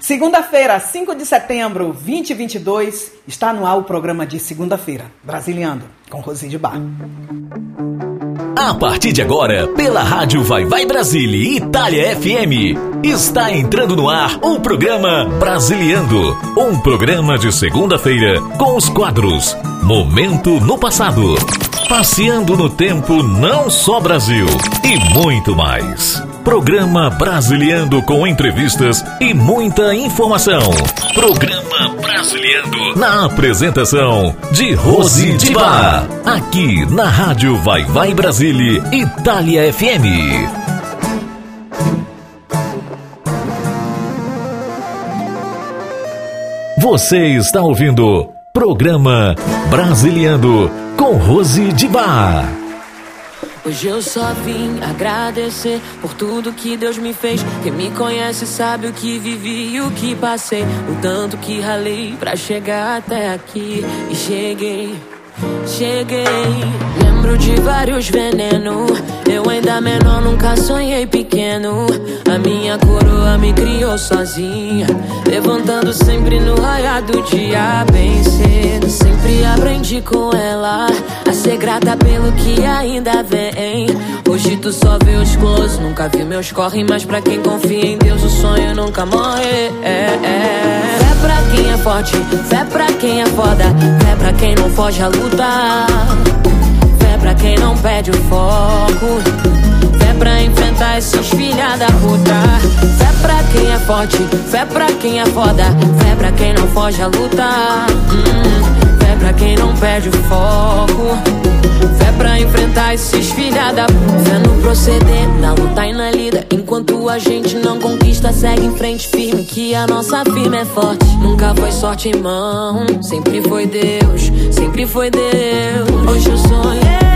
Segunda-feira, 5 de setembro, 2022, está no ar o programa de segunda-feira, Brasiliando, com Rosi de Bar. A partir de agora, pela Rádio Vai Vai Brasília Itália FM, está entrando no ar o programa Brasiliando, um programa de segunda-feira com os quadros Momento no Passado, Passeando no Tempo Não Só Brasil e muito mais. Programa Brasiliando com entrevistas e muita informação. Programa Brasiliando na apresentação de Rose Bar. Aqui na Rádio Vai Vai Brasília, Itália FM. Você está ouvindo Programa Brasiliando com Rose de Bar. Hoje eu só vim agradecer por tudo que Deus me fez. Quem me conhece sabe o que vivi e o que passei. O tanto que ralei pra chegar até aqui. E cheguei, cheguei. Lembro de vários venenos. Eu ainda menor, nunca sonhei pequeno. A minha coroa me criou sozinha. Levantando sempre no raiar do dia, bem cedo. Sempre aprendi com ela a ser grata pelo que ainda vem. Hoje tu só vê os close, nunca vi meus corre. Mas pra quem confia em Deus, o sonho nunca morre. É, é. Fé pra quem é forte, fé pra quem é foda. Fé pra quem não foge a lutar. Fé pra quem não perde o foco. Fé pra enfrentar esses filha da puta. Fé pra quem é forte, fé pra quem é foda. Fé pra quem não foge a lutar. Hum, fé pra quem não perde o foco. Fé pra enfrentar esses filha da puta. Fé no proceder, na luta e na lida. Enquanto a gente não conquista, segue em frente firme. Que a nossa firma é forte. Nunca foi sorte, irmão. Sempre foi Deus, sempre foi Deus. Hoje eu sonhei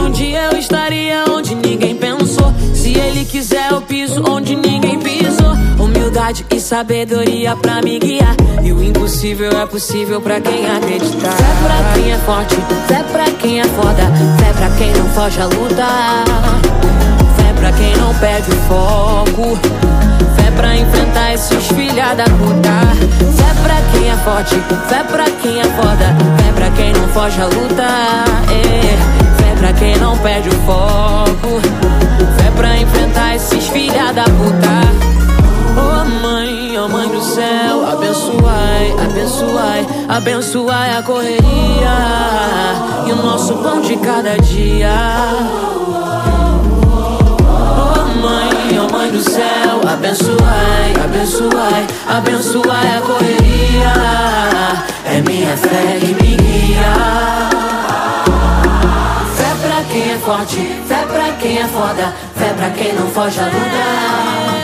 um dia eu estaria onde ninguém pensou. Se ele quiser, eu piso onde ninguém pisou. Humildade e sabedoria pra me guiar. E o impossível é possível pra quem acreditar. Fé pra quem é forte, fé pra quem é foda. Fé pra quem não foge a lutar. Fé pra quem não perde o foco. Fé pra enfrentar esses filha da puta. Fé pra quem é forte, fé pra quem é foda. Fé pra quem não foge a lutar. É. Pra quem não perde o foco. Fé pra enfrentar esses filha da puta. Oh mãe, oh mãe do céu, abençoai, abençoai, abençoai a correria e o nosso pão de cada dia. Oh mãe, oh mãe do céu, abençoai, abençoai, abençoai a correria. É minha fé que me guia. Forte, fé pra quem é foda, fé pra quem não foge a lutar.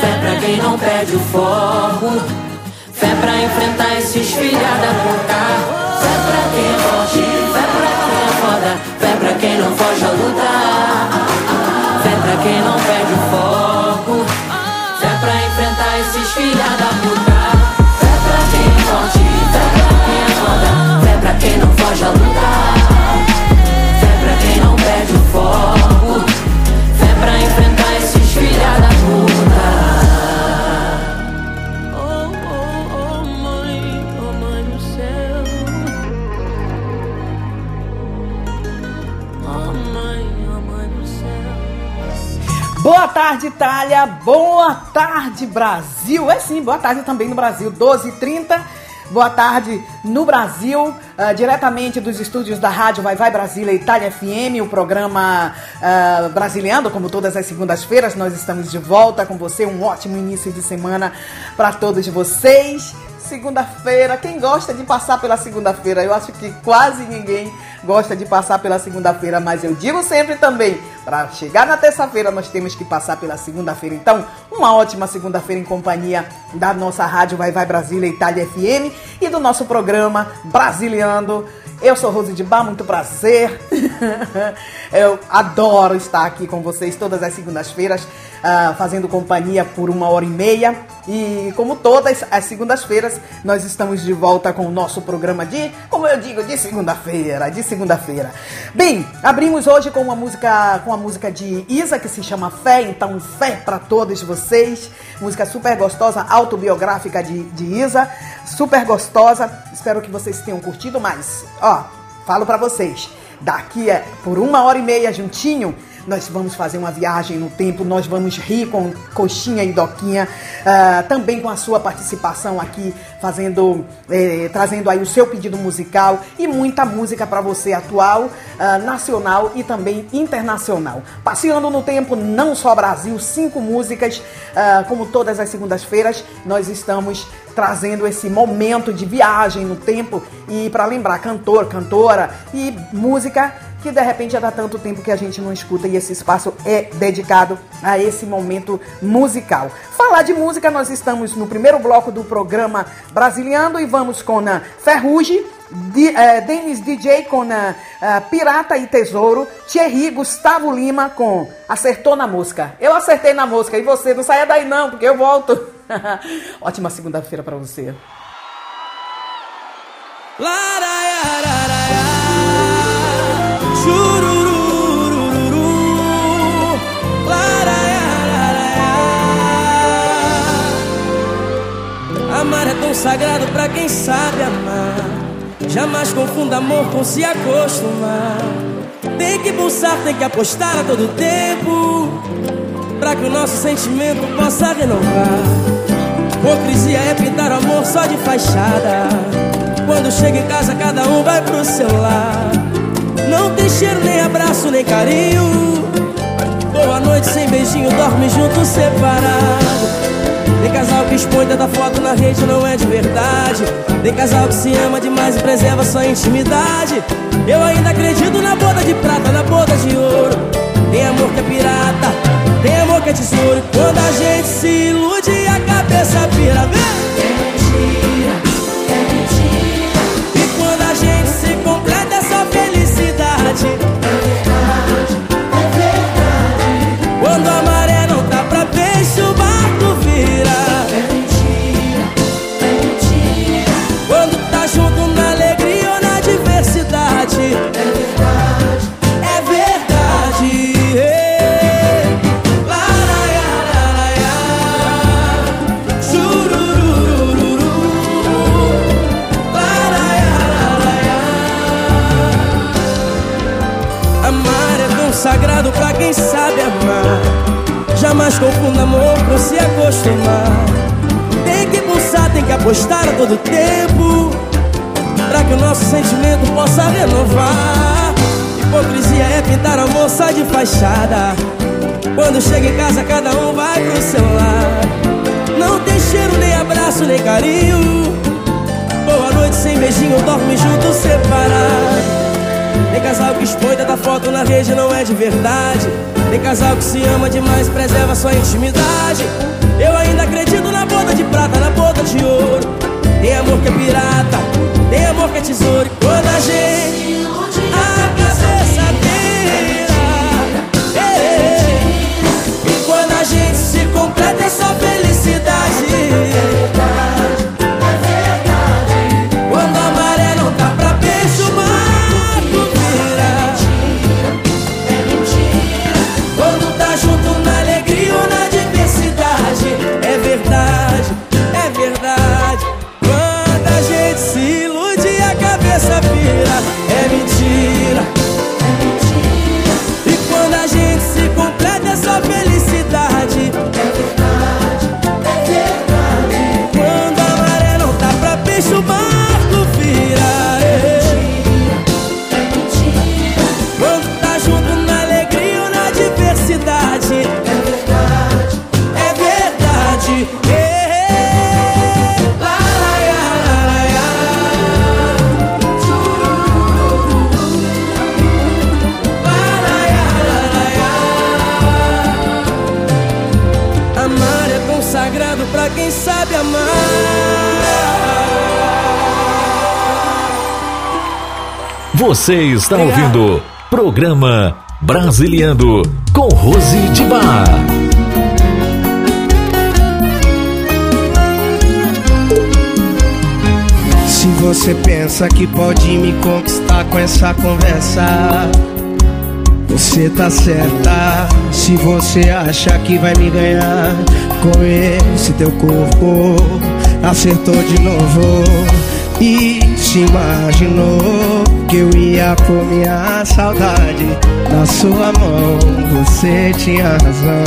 Fé pra quem não perde o foco. Fé pra enfrentar esses filha da puta. Fé pra quem é forte, fé pra quem é foda. Fé pra quem não foge a lutar. Fé pra quem não perde o foco. Fé pra enfrentar esses filha da puta. Fé pra quem é forte, fé pra quem é foda. Fé pra quem não foge a lutar. Tarde, Itália. Boa tarde, Brasil. É sim, boa tarde também no Brasil. 12h30. Boa tarde no Brasil, ah, diretamente dos estúdios da Rádio Vai Vai Brasília Itália FM, o programa uh, como todas as segundas-feiras, nós estamos de volta com você. Um ótimo início de semana para todos vocês. Segunda-feira, quem gosta de passar pela segunda-feira? Eu acho que quase ninguém gosta de passar pela segunda-feira, mas eu digo sempre também, para chegar na terça-feira nós temos que passar pela segunda-feira. Então, uma ótima segunda-feira em companhia da nossa rádio Vai Vai Brasília Itália FM e do nosso programa Brasiliando. Eu sou Rose de Bar, muito prazer. Eu adoro estar aqui com vocês todas as segundas-feiras, uh, fazendo companhia por uma hora e meia. E como todas as segundas-feiras, nós estamos de volta com o nosso programa de, como eu digo, de segunda-feira, de segunda-feira. Bem, abrimos hoje com uma música, com a música de Isa que se chama Fé, então fé para todos vocês. Música super gostosa, autobiográfica de, de Isa, super gostosa. Espero que vocês tenham curtido mais. Ó, falo para vocês, daqui é por uma hora e meia juntinho nós vamos fazer uma viagem no tempo, nós vamos rir com Coxinha e Doquinha, uh, também com a sua participação aqui, fazendo, eh, trazendo aí o seu pedido musical e muita música para você atual, uh, nacional e também internacional. Passeando no tempo, não só Brasil, cinco músicas, uh, como todas as segundas-feiras, nós estamos trazendo esse momento de viagem no tempo e para lembrar cantor, cantora e música que de repente já dá tanto tempo que a gente não escuta e esse espaço é dedicado a esse momento musical. Falar de música, nós estamos no primeiro bloco do programa Brasiliano e vamos com a Ferrugem, de, uh, Denis DJ com uh, Pirata e Tesouro, Thierry Gustavo Lima com Acertou na Música. Eu acertei na música e você não saia daí não, porque eu volto. Ótima segunda-feira para você. Amar tão sagrado pra quem sabe amar. Jamais confunda amor com se acostumar. Tem que pulsar, tem que apostar a todo tempo. Pra que o nosso sentimento possa renovar. Hipocrisia é pintar o amor só de fachada. Quando chega em casa, cada um vai pro seu lar. Não tem cheiro, nem abraço, nem carinho. Boa noite sem beijinho, dorme junto separado. Tem casal que expõe tanta foto na rede, não é de verdade. Tem casal que se ama demais e preserva sua intimidade. Eu ainda acredito na boda de prata, na boda de ouro. Tem amor que é pirata, tem amor que é tesouro. Quando a gente se ilude, a cabeça vira. Vem! Jamais confunda amor com se acostumar. Tem que pulsar, tem que apostar a todo tempo. Pra que o nosso sentimento possa renovar. Hipocrisia é pintar a moça de fachada. Quando chega em casa, cada um vai pro seu lar. Não tem cheiro, nem abraço, nem carinho. Boa noite sem beijinho, dorme junto separado. Tem casal que expõe tanta foto na rede, não é de verdade. Tem casal que se ama demais, preserva sua intimidade. Eu ainda acredito na boda de prata, na boda de ouro. Tem amor que é pirata, tem amor que é tesouro. Quando a gente Você está ouvindo Programa Brasiliando com Rose de Bar. Se você pensa que pode me conquistar com essa conversa, você tá certa. Se você acha que vai me ganhar com esse teu corpo, acertou de novo. E se imaginou que eu ia por minha saudade na sua mão. Você tinha razão.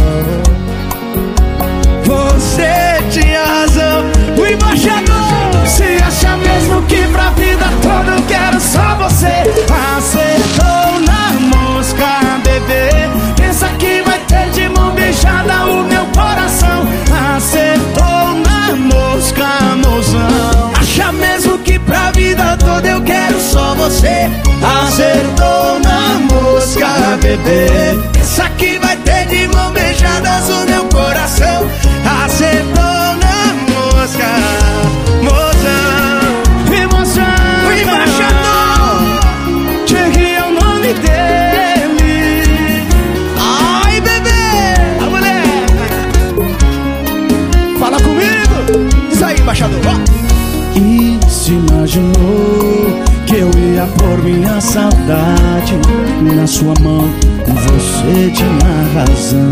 Você tinha razão. O embaixador se acha mesmo que pra vida toda eu quero só você. Acertou na mosca, bebê. Pensa que vai ter de mão beijada o meu coração. Acertou na mosca, mozão. Acha mesmo toda eu quero só você. Acertou na mosca, bebê. Pensa que vai ter de mão beijadas o meu coração. Acertou na mosca, mozão. Emoção, o embaixador. Cheguei ao nome dele. Ai, bebê, a mulher. Fala comigo. Diz aí, embaixador. Se imaginou que eu ia por minha saudade na sua mão? Você tinha razão.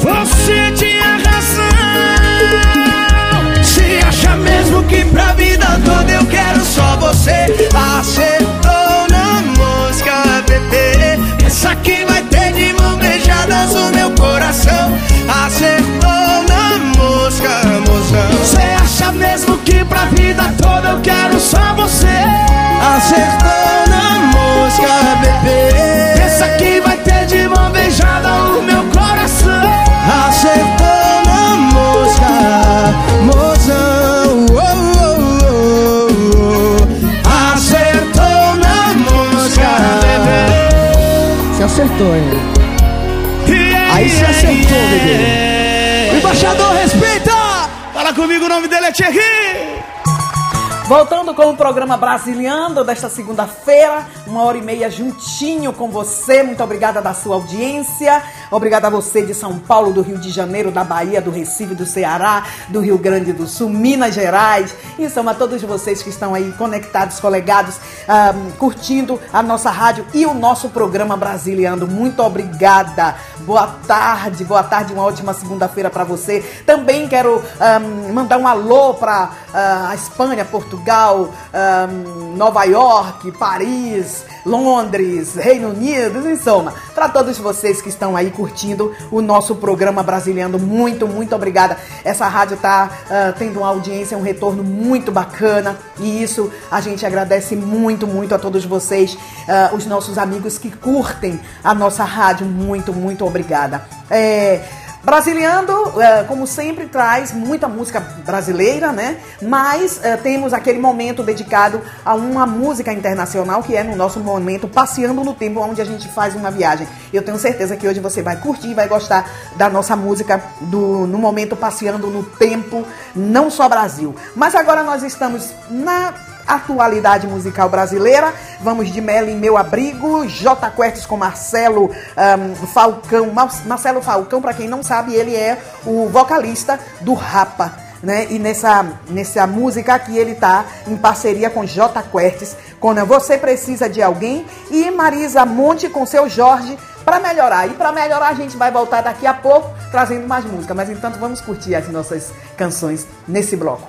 Você tinha razão. Se acha mesmo que pra vida toda eu quero só você. Acertou na mosca, bebê. Pensa que vai ter de mão beijadas o meu coração. Acertou na mosca, mozão. Você acha mesmo que pra vida toda eu quero só você? Acertou na mosca, bebê. Pensa que vai ter de mão beijada o meu coração. Acertou na mosca, mozão. Oh, oh, oh, oh. Acertou na mosca, bebê. Você acertou, hein? Aí você acertou, bebê. O embaixador respeita! Comigo, o nome dele é Thierry! Voltando com o programa Brasiliando desta segunda-feira, uma hora e meia juntinho com você. Muito obrigada da sua audiência. Obrigada a você de São Paulo, do Rio de Janeiro, da Bahia, do Recife, do Ceará, do Rio Grande do Sul, Minas Gerais. E a todos vocês que estão aí conectados, colegados, um, curtindo a nossa rádio e o nosso programa Brasiliando. Muito obrigada. Boa tarde, boa tarde, uma ótima segunda-feira para você. Também quero um, mandar um alô para uh, a Espanha, Portugal. Portugal, um, Nova York, Paris, Londres, Reino Unido, em soma, para todos vocês que estão aí curtindo o nosso programa Brasiliano, muito, muito obrigada. Essa rádio está uh, tendo uma audiência, um retorno muito bacana e isso a gente agradece muito, muito a todos vocês, uh, os nossos amigos que curtem a nossa rádio, muito, muito obrigada. É, Brasiliando, como sempre, traz muita música brasileira, né? Mas temos aquele momento dedicado a uma música internacional, que é no nosso momento Passeando no Tempo, onde a gente faz uma viagem. Eu tenho certeza que hoje você vai curtir, vai gostar da nossa música do, no momento Passeando no Tempo, não só Brasil. Mas agora nós estamos na atualidade musical brasileira. Vamos de Melo em Meu Abrigo, J Quertes com Marcelo um, Falcão. Marcelo Falcão, para quem não sabe, ele é o vocalista do Rapa. Né? E nessa, nessa música aqui ele tá em parceria com J Quertes, quando Você Precisa de Alguém, e Marisa Monte com seu Jorge para melhorar. E para melhorar a gente vai voltar daqui a pouco trazendo mais música. Mas entanto vamos curtir as nossas canções nesse bloco.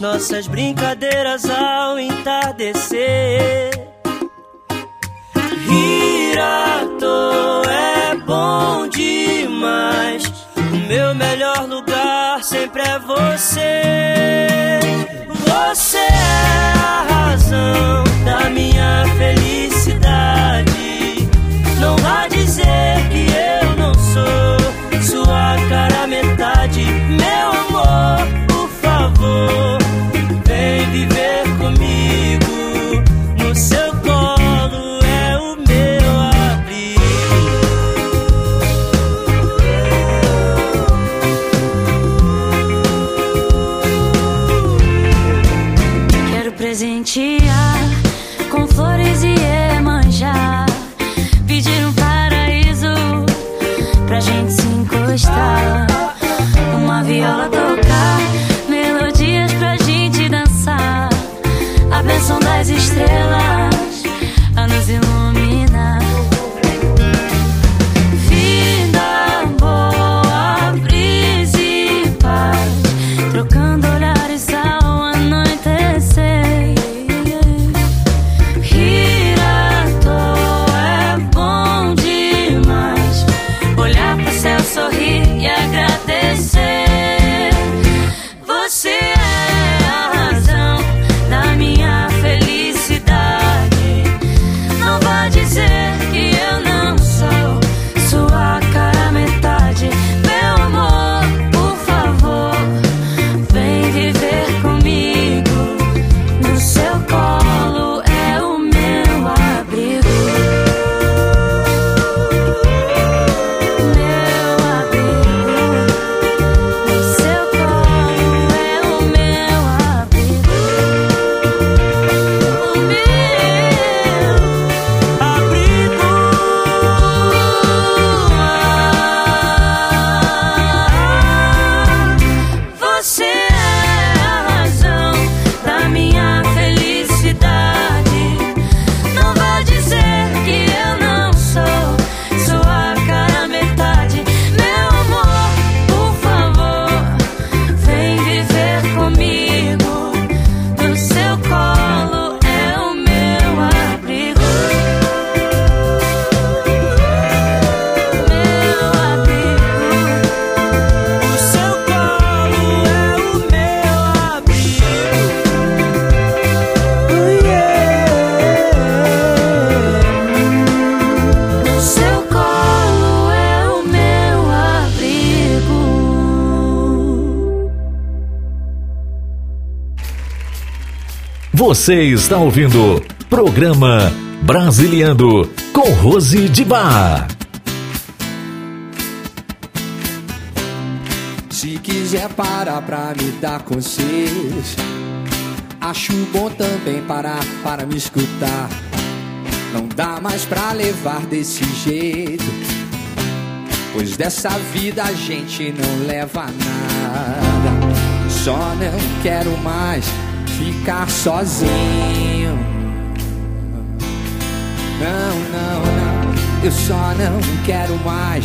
nossas brincadeiras ao entardecer. Hirato é bom demais. O meu melhor lugar sempre é você. Você é a razão da minha Você está ouvindo programa Brasiliando com Rose de Bar. Se quiser parar pra me dar conselhos, acho bom também parar para me escutar. Não dá mais pra levar desse jeito, pois dessa vida a gente não leva nada. Só não quero mais ficar sozinho. Não, não, não. Eu só não quero mais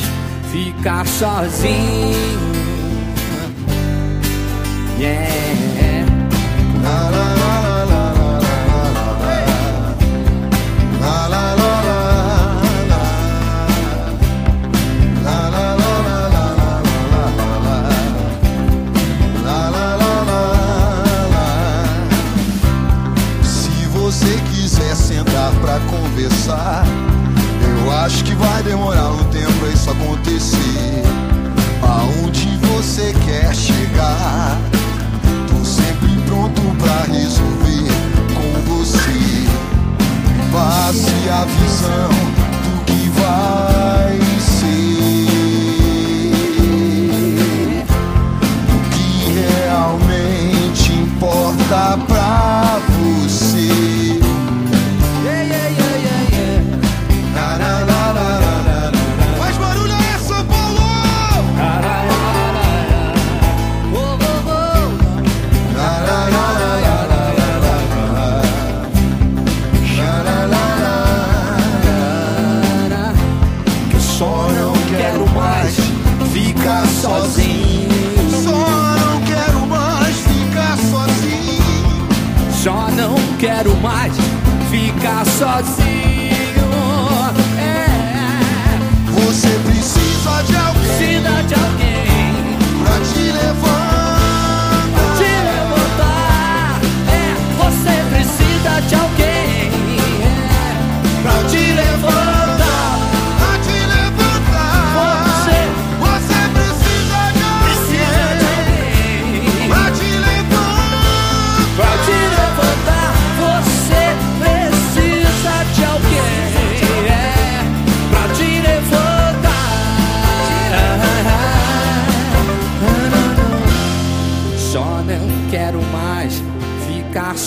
ficar sozinho. Yeah. Eu acho que vai demorar um tempo pra isso acontecer. Aonde você quer chegar? Tô sempre pronto pra resolver com você. Passe a visão do que vai ser. O que realmente importa pra você. watch out.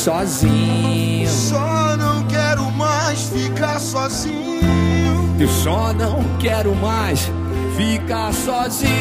Sozinho. Só não quero mais ficar sozinho. Eu só não quero mais ficar sozinho.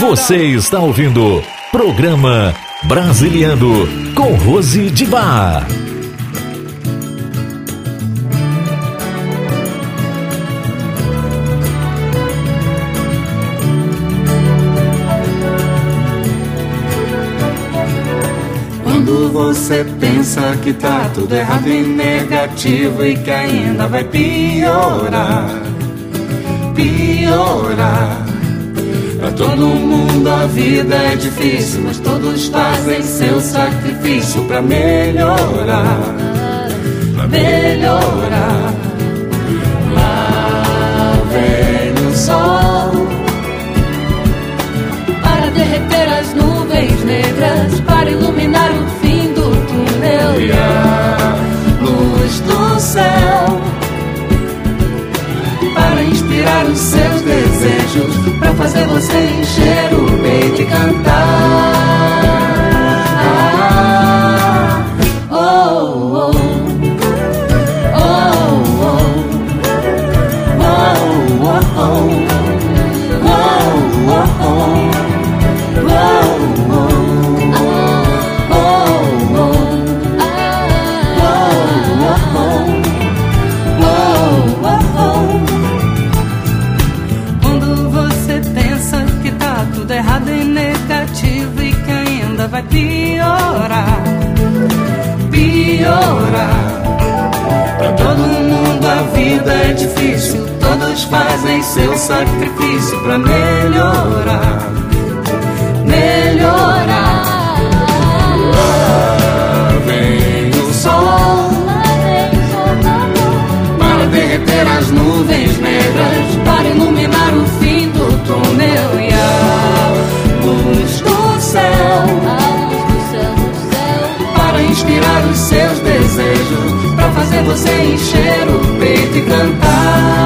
Você está ouvindo Programa Brasiliando com Rose de Bar. Quando você pensa que tá tudo errado e negativo e que ainda vai piorar, piorar. Pra todo mundo a vida é difícil, mas todos fazem seu sacrifício pra melhorar, pra melhorar. Lá vem o sol Para derreter as nuvens negras, para iluminar o fim do túnel. e a luz do céu para inspirar os seus desejos, para fazer você encher o peito e cantar. Difícil, todos fazem seu sacrifício pra melhorar, melhorar. Lá vem o sol. Para derreter as nuvens negras, para iluminar o fim do túnel e a luz do céu. para inspirar os seus desejos, para fazer você encher o 难道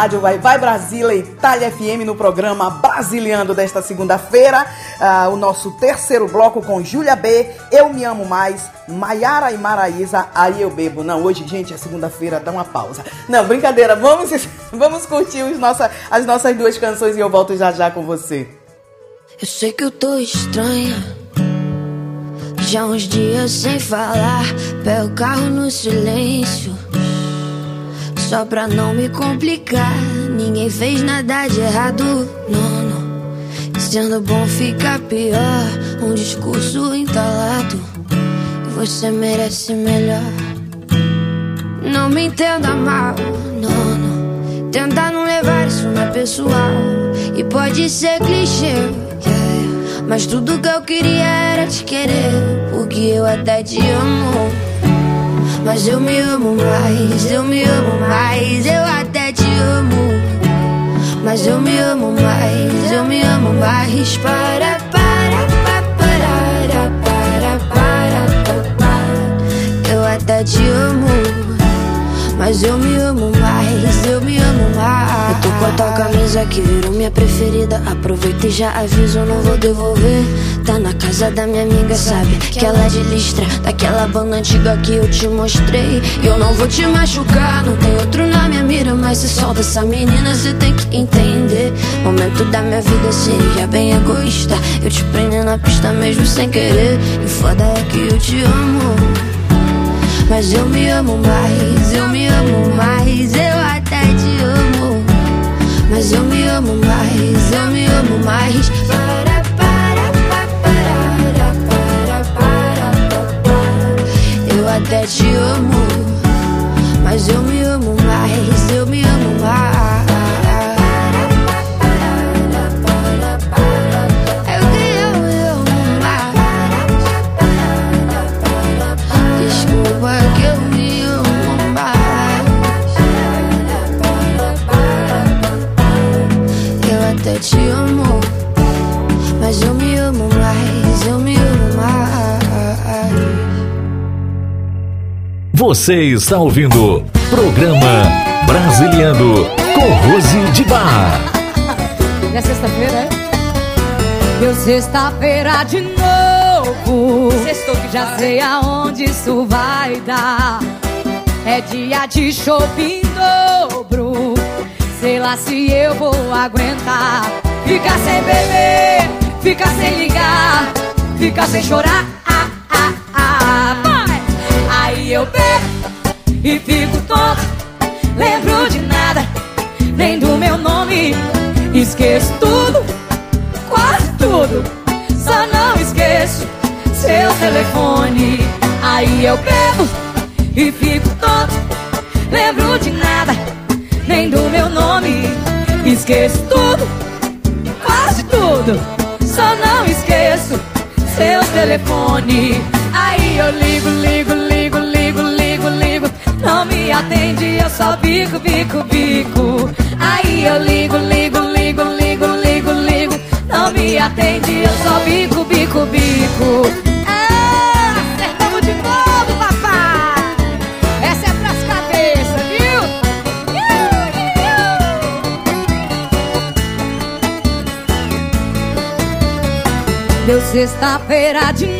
Rádio Vai Vai Brasília Itália FM no programa Brasiliando desta segunda-feira, uh, o nosso terceiro bloco com Júlia B, Eu Me Amo Mais, Maiara e Maraísa, Aí Eu Bebo. Não, hoje, gente, é segunda-feira, dá uma pausa. Não, brincadeira, vamos, vamos curtir os nossa, as nossas duas canções e eu volto já já com você. Eu sei que eu tô estranha, já uns dias sem falar, pego o carro no silêncio. Só pra não me complicar, ninguém fez nada de errado, não, não. Sendo bom fica pior, um discurso entalado. Você merece melhor. Não me entenda mal, não, não. Tenta não levar isso na pessoal. E pode ser clichê, yeah. mas tudo que eu queria era te querer, porque eu até te amo. Mas eu me amo mais, eu me amo mais, eu até te amo. Mas eu me amo mais, eu me amo mais. Para, para, para, para, para, para, para. Eu até te amo. Mas eu me amo mais, eu me amo mais. Eu tô com a tua camisa que virou minha preferida. Aproveita e já aviso, não vou devolver. Tá na casa da minha amiga, sabe? Que ela é de listra, daquela banda antiga que eu te mostrei. E eu não vou te machucar, não tem outro na minha mira. Mas se solta essa menina, você tem que entender. Momento da minha vida seria bem egoísta. Eu te prendo na pista mesmo sem querer. E foda é que eu te amo. Mas eu me amo mais, eu me amo mais, eu até te amo. Mas eu me amo mais, eu me amo mais. Para, para, para, para, para, para. Eu até te amo, mas eu me amo mais, eu me amo Você está ouvindo programa Brasiliano com Rose de Bar. É sexta-feira, é? Deu sexta-feira de novo. Sextou que já sei aonde isso vai dar. É dia de shopping dobro. Sei lá se eu vou aguentar Ficar sem beber, ficar sem ligar Ficar sem chorar ah, ah, ah, Vai! Aí eu bebo e fico tonto Lembro de nada, nem do meu nome Esqueço tudo, quase tudo Só não esqueço seu telefone Aí eu bebo e fico tonto Lembro de nada nem do meu nome. Esqueço tudo, quase tudo, só não esqueço seu telefone. Aí eu ligo, ligo. Não me atende, eu só bico, bico, bico. Aí eu ligo, ligo, ligo, ligo, ligo, ligo. Não me atende, eu só bico, bico, bico. Deu sexta-feira de novo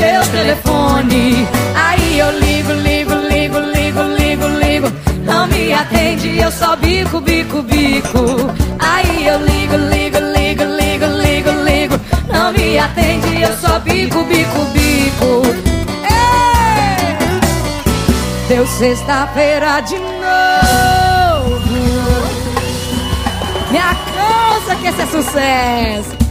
seu telefone. Aí eu ligo, ligo, ligo, ligo, ligo, ligo. Não me atende, eu só bico, bico, bico. Aí eu ligo, ligo, ligo, ligo, ligo, ligo. Não me atende, eu só bico, bico, bico. Ei! Deu sexta-feira de novo. Me alcança que esse é sucesso.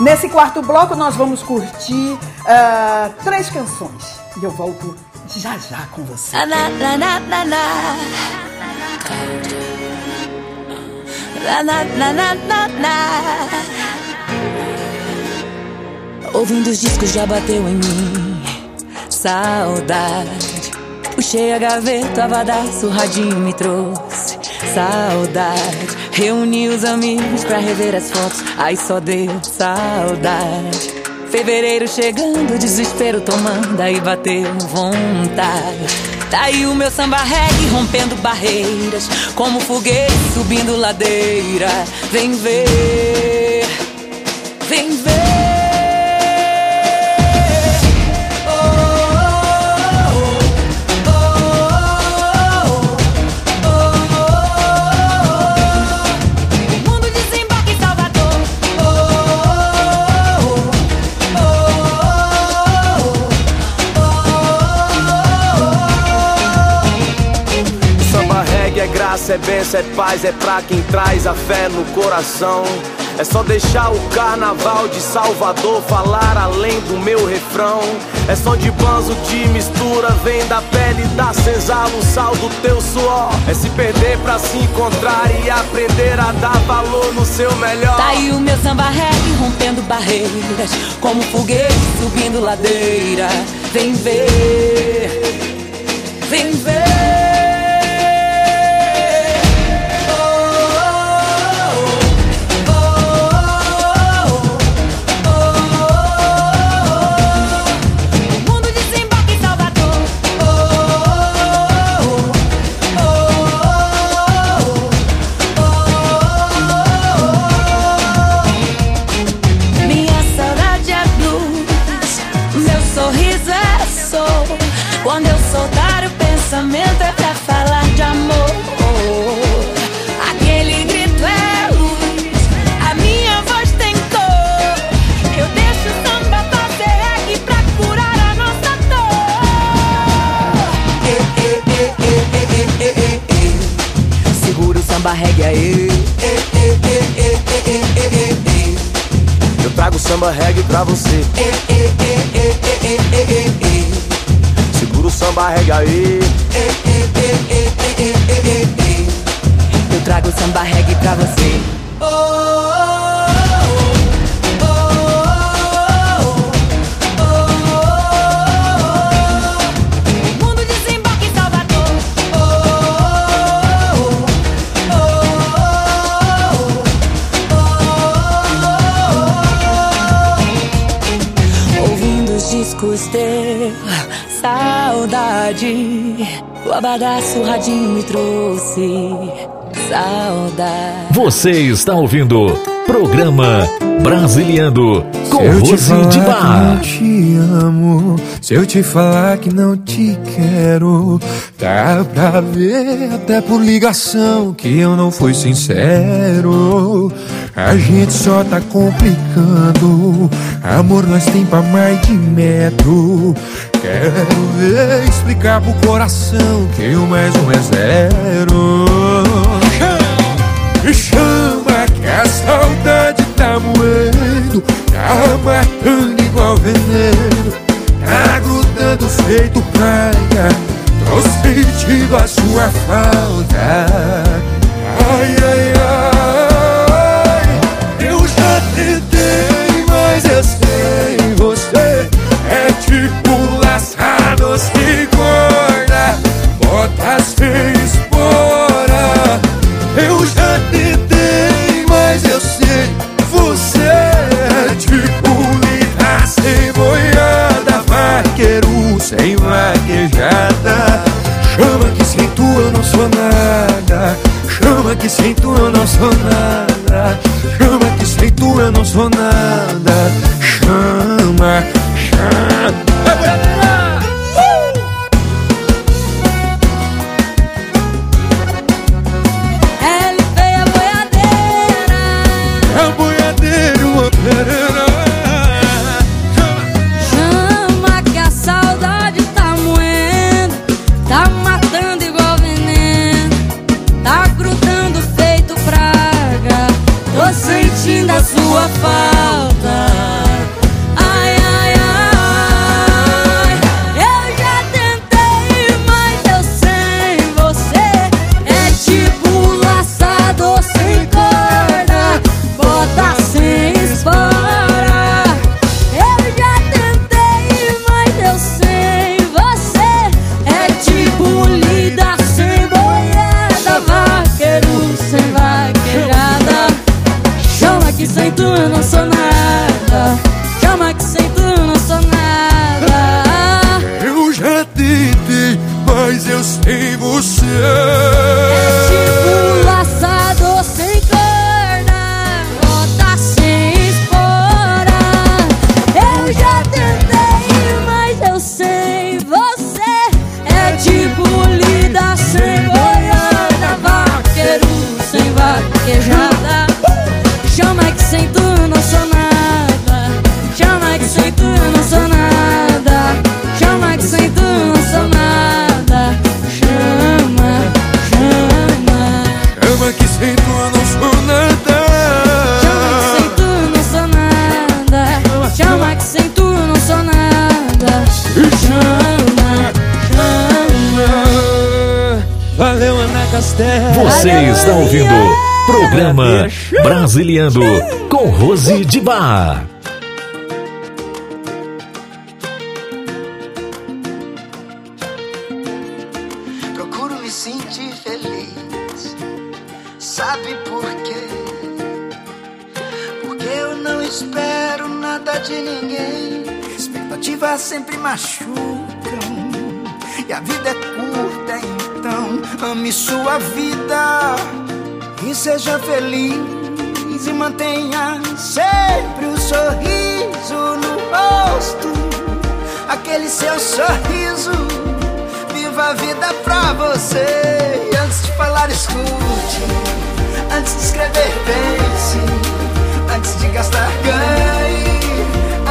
Nesse quarto bloco nós vamos curtir uh, três canções. E eu volto já já com você. Ouvindo os discos já bateu em mim Saudade Puxei a gaveta, abadá, surradinho me trouxe. Saudade. Reuni os amigos pra rever as fotos. Aí só deu saudade. Fevereiro chegando, desespero tomando Aí bateu vontade. Tá aí o meu samba reggae rompendo barreiras Como foguete subindo ladeira. Vem ver, vem ver graça, é bênção, é paz, é pra quem traz a fé no coração. É só deixar o carnaval de Salvador falar além do meu refrão. É som de banzo de mistura, vem da pele da senzala, o sal do teu suor. É se perder pra se encontrar e aprender a dar valor no seu melhor. Tá aí o meu samba reggae rompendo barreiras, como foguete subindo ladeira. Vem ver, vem ver. O abadá surradinho me trouxe saudade. Você está ouvindo programa Brasiliando com se Rose de eu Bar. que não te amo, se eu te falar que não te quero, dá pra ver até por ligação que eu não fui sincero. A gente só tá complicando, amor nós tem pra mais de metro. Quero ver explicar pro coração que o mais um é zero. Me chama que a saudade tá moendo. Tá matando igual veneno. Tá grudando feito praia. Tô sentindo a sua falta. Ai, ai laçados de corda Botas sem espora. Eu já tentei, mas eu sei Você é tipo lira sem boiada Vaqueiro sem vaquejada. Chama que sem tu eu não sou nada. Chama que sem tu eu não sou nada. Chama que sem tu eu não sou nada Procuro me sentir feliz. Sabe por quê? Porque eu não espero nada de ninguém. Expectativas sempre machucam. E a vida é curta, então ame sua vida e seja feliz e mantenha sempre o sorriso no rosto. Aquele seu sorriso Viva a vida pra você. E antes de falar, escute. Antes de escrever, pense. Antes de gastar, ganhe.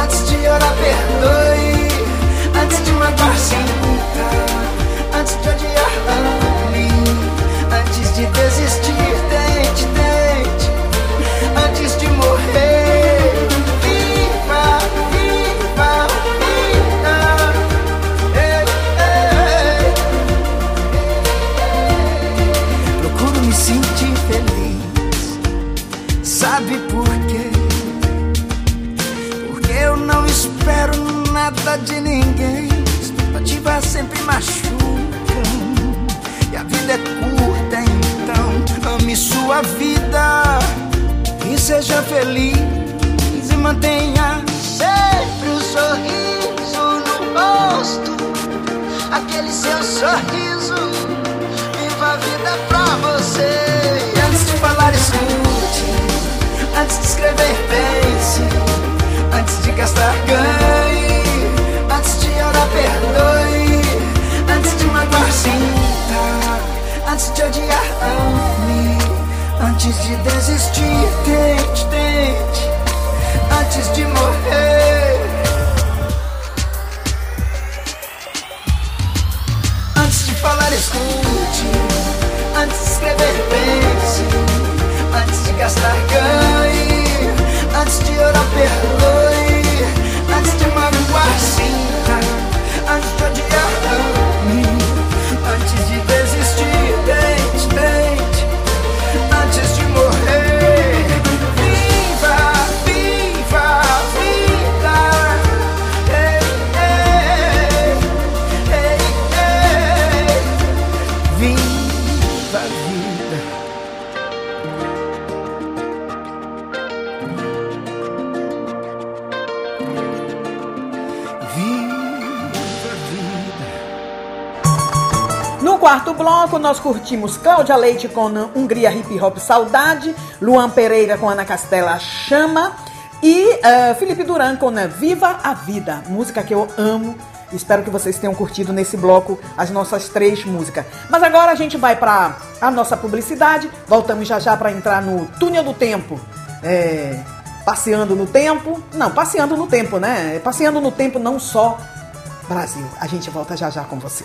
Antes de orar, perdoe. Antes de magoar, sinta. Antes de odiar, desistir, tente, tente. Antes de morrer. Antes de falar, escute. Antes de escrever, pense. Antes de gastar, ganhe. Antes de orar, perdoe. Quarto bloco, nós curtimos Cláudia Leite com Hungria Hip Hop Saudade, Luan Pereira com Ana Castela Chama e eh, Felipe Duran com Viva a Vida, música que eu amo. Espero que vocês tenham curtido nesse bloco as nossas três músicas. Mas agora a gente vai para a nossa publicidade. Voltamos já já para entrar no túnel do tempo. É, passeando no tempo. Não, passeando no tempo, né? Passeando no tempo não só Brasil. A gente volta já já com você.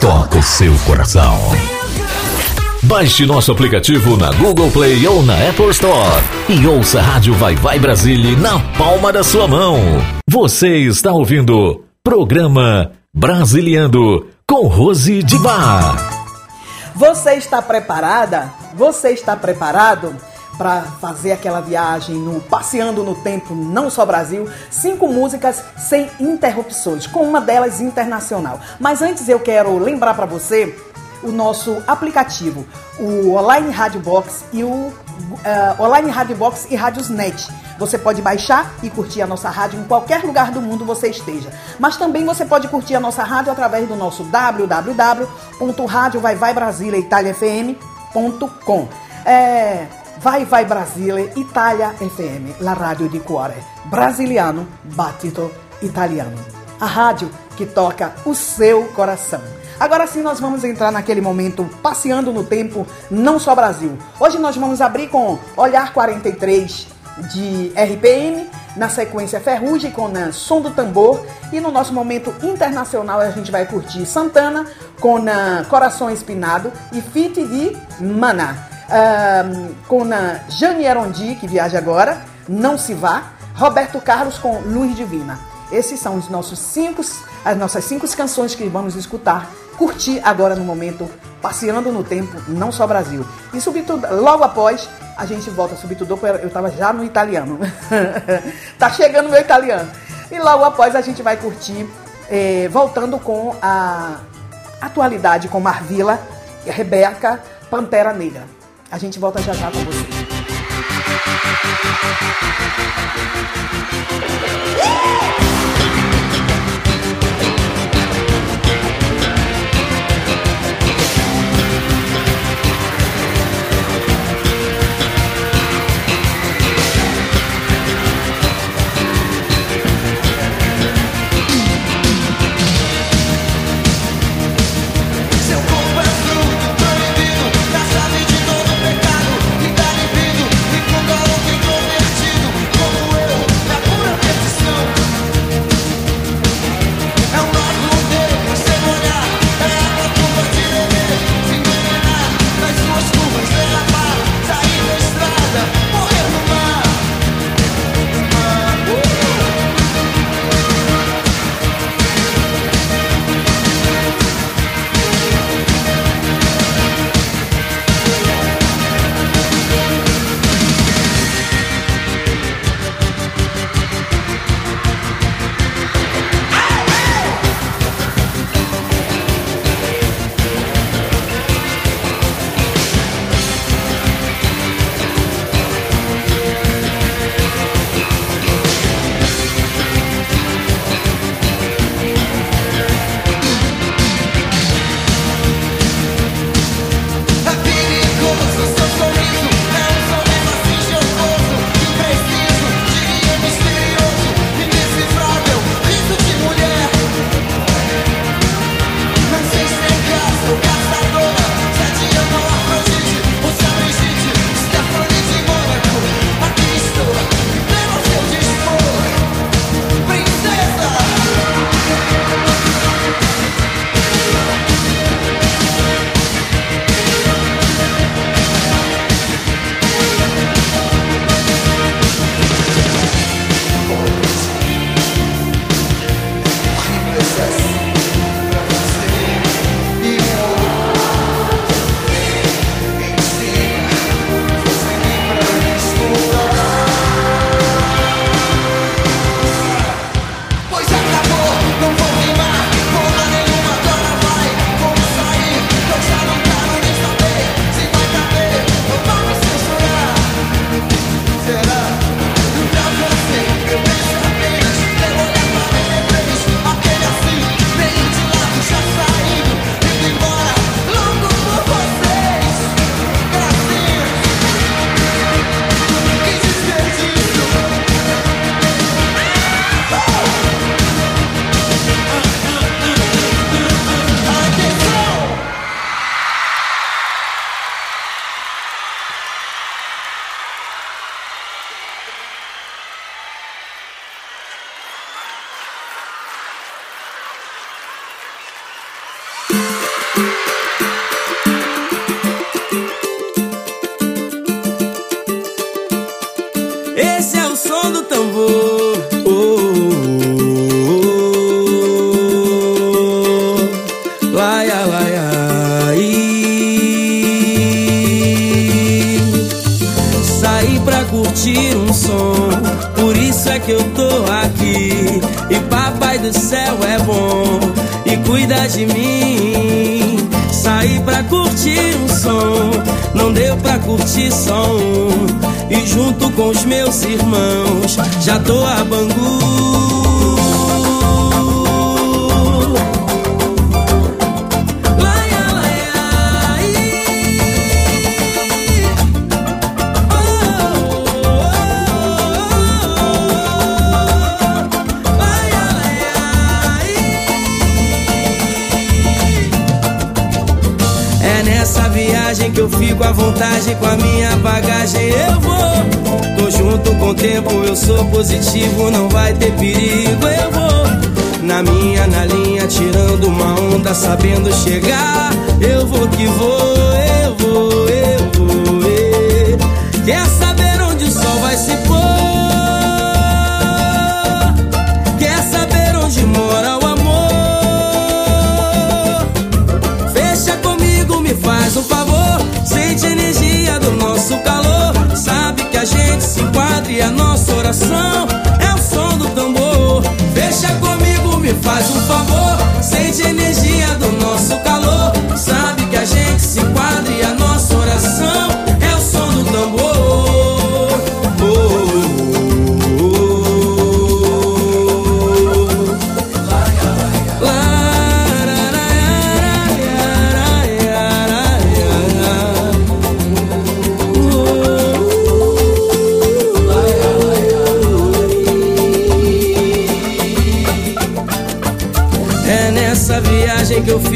toca o seu coração. Baixe nosso aplicativo na Google Play ou na Apple Store e ouça a Rádio Vai Vai Brasília na palma da sua mão. Você está ouvindo programa Brasiliando com Rose de Bar. Você está preparada? Você está preparado? Para fazer aquela viagem no passeando no tempo não só Brasil, cinco músicas sem interrupções, com uma delas internacional. Mas antes eu quero lembrar para você o nosso aplicativo, o Online Radio Box e o uh, Online Radio Box e Rádios Net. Você pode baixar e curtir a nossa rádio em qualquer lugar do mundo você esteja. Mas também você pode curtir a nossa rádio através do nosso www.radiovaivaibrasileitaliafm.com. É, Vai Vai Brasile, Itália FM, la rádio di cuore, brasiliano, battito italiano. A rádio que toca o seu coração. Agora sim nós vamos entrar naquele momento passeando no tempo, não só Brasil. Hoje nós vamos abrir com Olhar 43 de RPM, na sequência Ferrugem com na Som do Tambor e no nosso momento internacional a gente vai curtir Santana com na Coração Espinado e Fit de Maná com a Jane Arondi, que viaja agora, Não Se Vá, Roberto Carlos com Luz Divina. Esses são os nossos cinco, as nossas cinco canções que vamos escutar, curtir agora no momento, passeando no tempo, não só Brasil. E sobretudo, logo após, a gente volta, sobretudo, eu estava já no italiano. tá chegando meu italiano. E logo após a gente vai curtir, eh, voltando com a atualidade com Marvila, Rebeca, Pantera Negra. A gente volta já já com você. Viagem que eu fico à vontade com a minha bagagem. Eu vou, tô junto com o tempo, eu sou positivo, não vai ter perigo. Eu vou, na minha, na linha, tirando uma onda, sabendo chegar. Eu vou que vou, eu vou, eu vou. eh. Quer saber onde o sol vai se pôr? Quer saber onde mora o amor? Faz um favor. Nosso calor. Sabe que a gente se enquadra e a nossa oração é o som do tambor. Fecha comigo, me faz um favor. Sente a energia do nosso calor.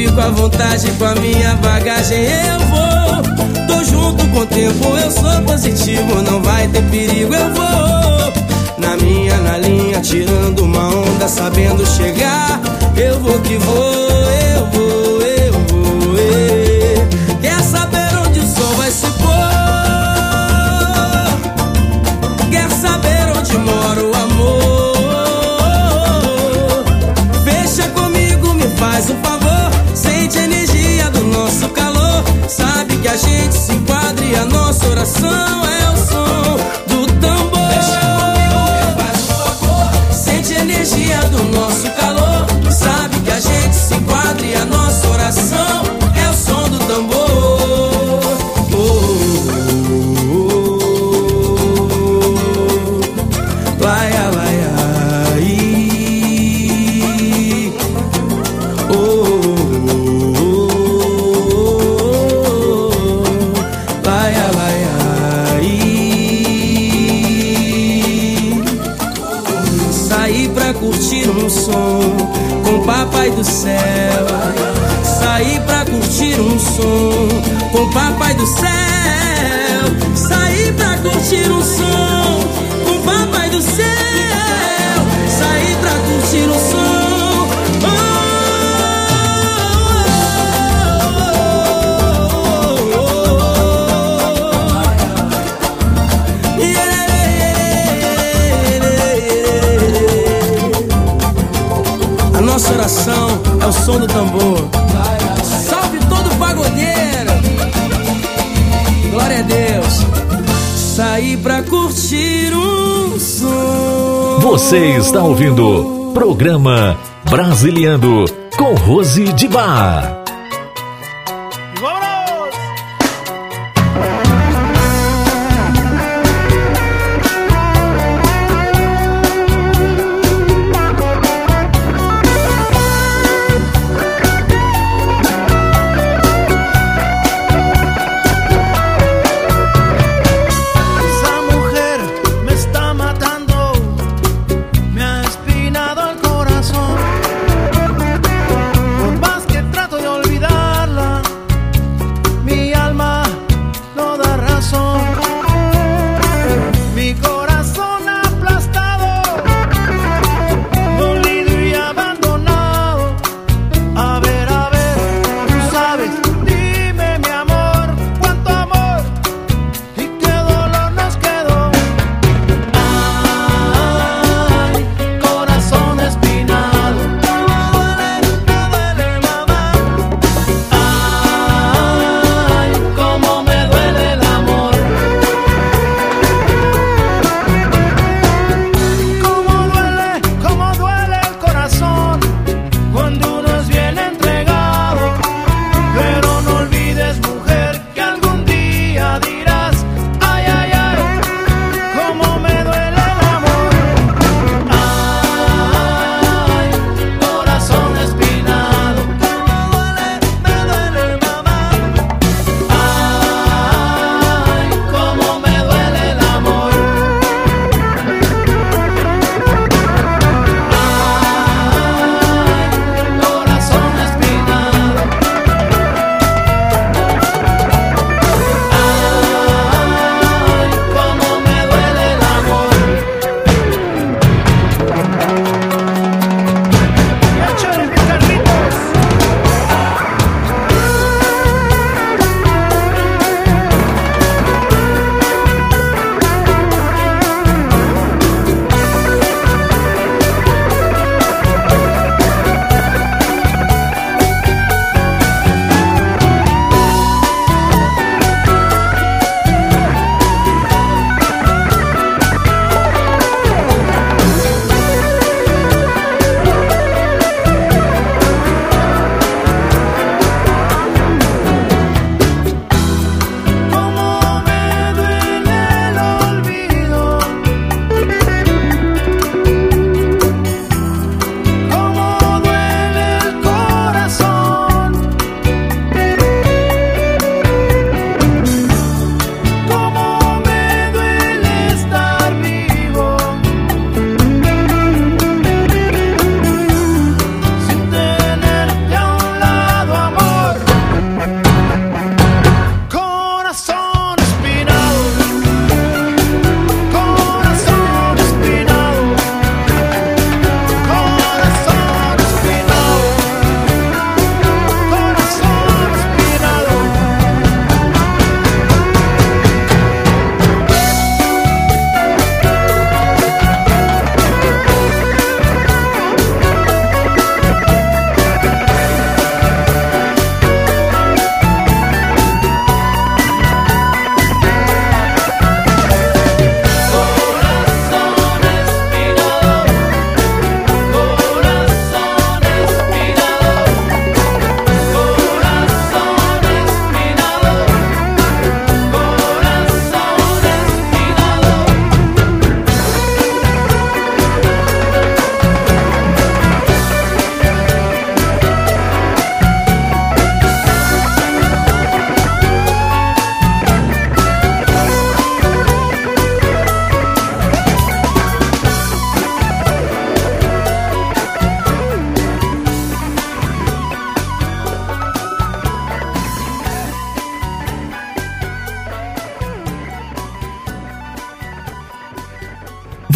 Fico à vontade com a minha bagagem. Eu vou, tô junto com o tempo, eu sou positivo, não vai ter perigo. Eu vou, na minha, na linha, tirando uma onda, sabendo chegar. Eu vou que vou, que a gente se enquadra e a nossa oração é o som do tambor. Fecha comigo, me faz um favor. Sente a energia do nosso papai do céu. Saí pra curtir um som com papai do céu. Saí pra curtir um som nossa oração é o som do tambor. Salve todo pagodeiro. Glória a Deus. Saí pra curtir um som. Você está ouvindo Programa Brasiliando com Rose de Bar.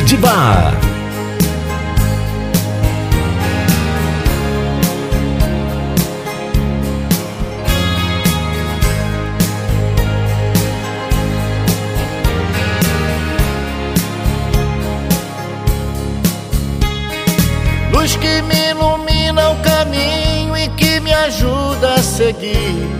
Toque de Bar. Luz que me ilumina o caminho e que me ajuda a seguir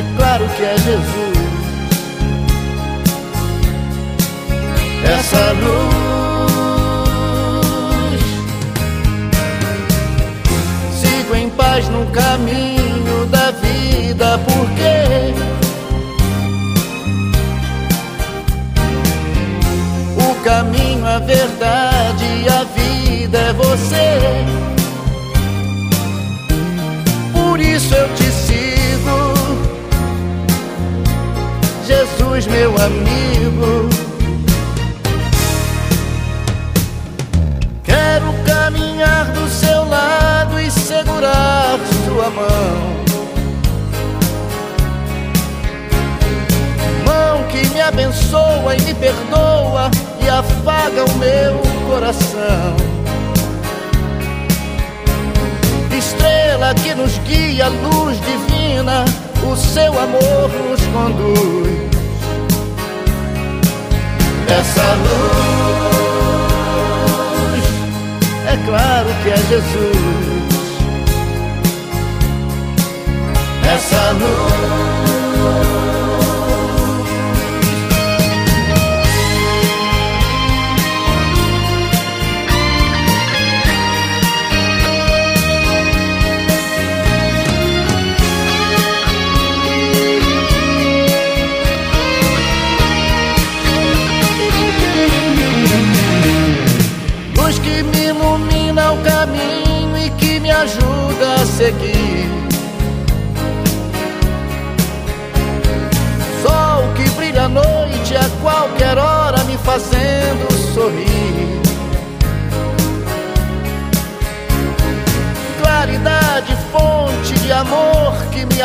é claro que é Jesus. Essa luz, sigo em paz no caminho da vida, porque O caminho, a verdade e a vida é você. Por isso eu te sigo, Jesus, meu amigo. Quero caminhar do seu lado e segurar sua mão. Mão que me abençoa e me perdoa e afaga o meu coração. Estrela que nos guia, luz divina, o seu amor nos conduz. Essa luz, é claro que é Jesus. Essa luz.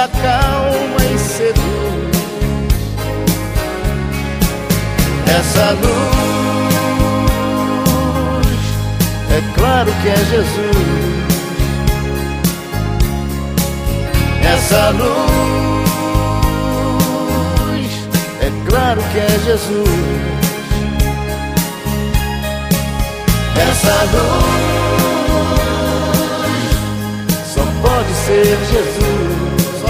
Acalma e seduz. Essa luz é claro que é Jesus. Essa luz, é claro que é Jesus. Essa luz, só pode ser Jesus.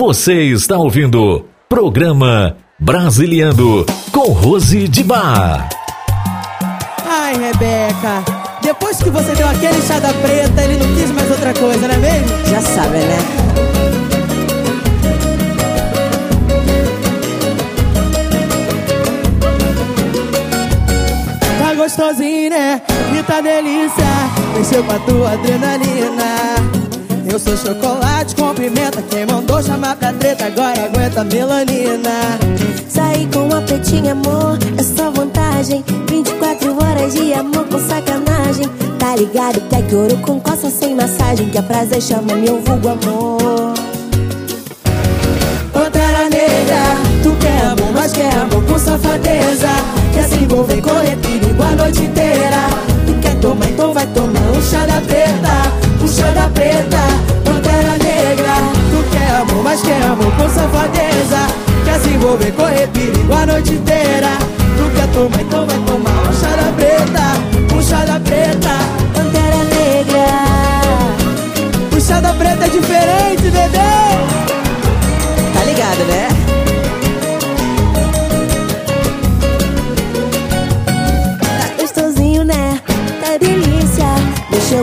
Você está ouvindo Programa Brasiliando com Rose de Bar. Ai, Rebeca, depois que você deu aquele enxada preta, ele não quis mais outra coisa, não é mesmo? Já sabe, né? Tá gostosinho, né? E tá delícia. Mexeu com a tua adrenalina. Eu sou chocolate com pimenta. Quem mandou chamar pra treta? Agora aguenta melanina. Sair com uma pretinha, amor, é só vantagem. 24 horas de amor com sacanagem. Tá ligado que é que ouro com coça sem massagem Que é prazer chama meu vulgo amor. Pantera negra, tu quer amor, mas quer amor com safadeza. Quer se envolver com retiro a noite inteira. Tu quer tomar, então vai tomar um chá da preta Um chá da preta Pantera negra, tu quer amor, mas quer amor com safadeza Quer se envolver correr perigo a noite inteira. Tu quer tomar, então vai tomar um da preta, um chá da preta.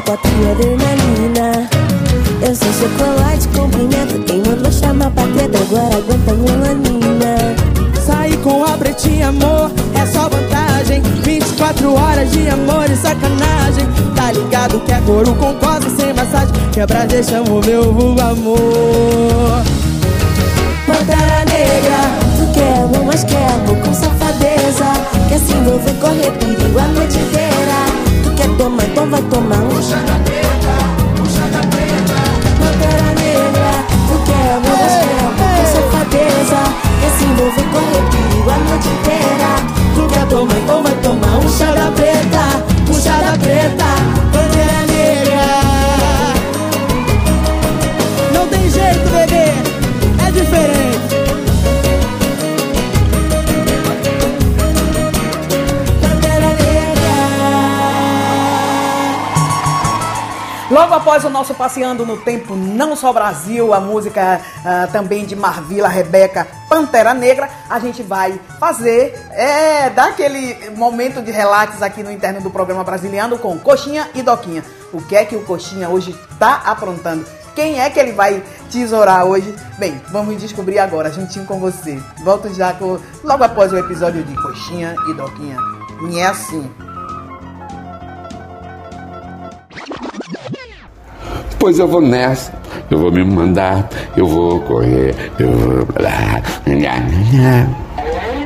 Com a tua adrenalina. Eu sou chocolate com pimenta. Quem mandou chamar pra treta agora aguenta melanina. Sair com a pretinha, amor, é só vantagem 24 horas de amor e sacanagem Tá ligado que é couro com costa sem massagem Quebra, deixa mover o vulgo, amor Pantera negra, tu quer amor, mas quer amor com safadeza. Quer se envolver, correr perigo a noite inteira. Tu quer tomar, então vai tomar um chá da preta, um chá da preta. Pantera negra, tu mas quer amor com safadeza. Quer se envolver, correr perigo a noite inteira. Tu quer tomar, então vai tomar um chá da preta, um chá da preta. Pantera negra Não tem jeito, bebê, é diferente Logo após o nosso Passeando no Tempo Não Só Brasil, a música ah, também de Marvila Rebeca Pantera Negra, a gente vai fazer, é, dar aquele momento de relax aqui no interno do programa Brasiliano com Coxinha e Doquinha. O que é que o Coxinha hoje está aprontando? Quem é que ele vai tesourar hoje? Bem, vamos descobrir agora, juntinho com você. Volto já com, logo após o episódio de Coxinha e Doquinha. E é assim. Pois eu vou nessa, eu vou me mandar, eu vou correr, eu vou.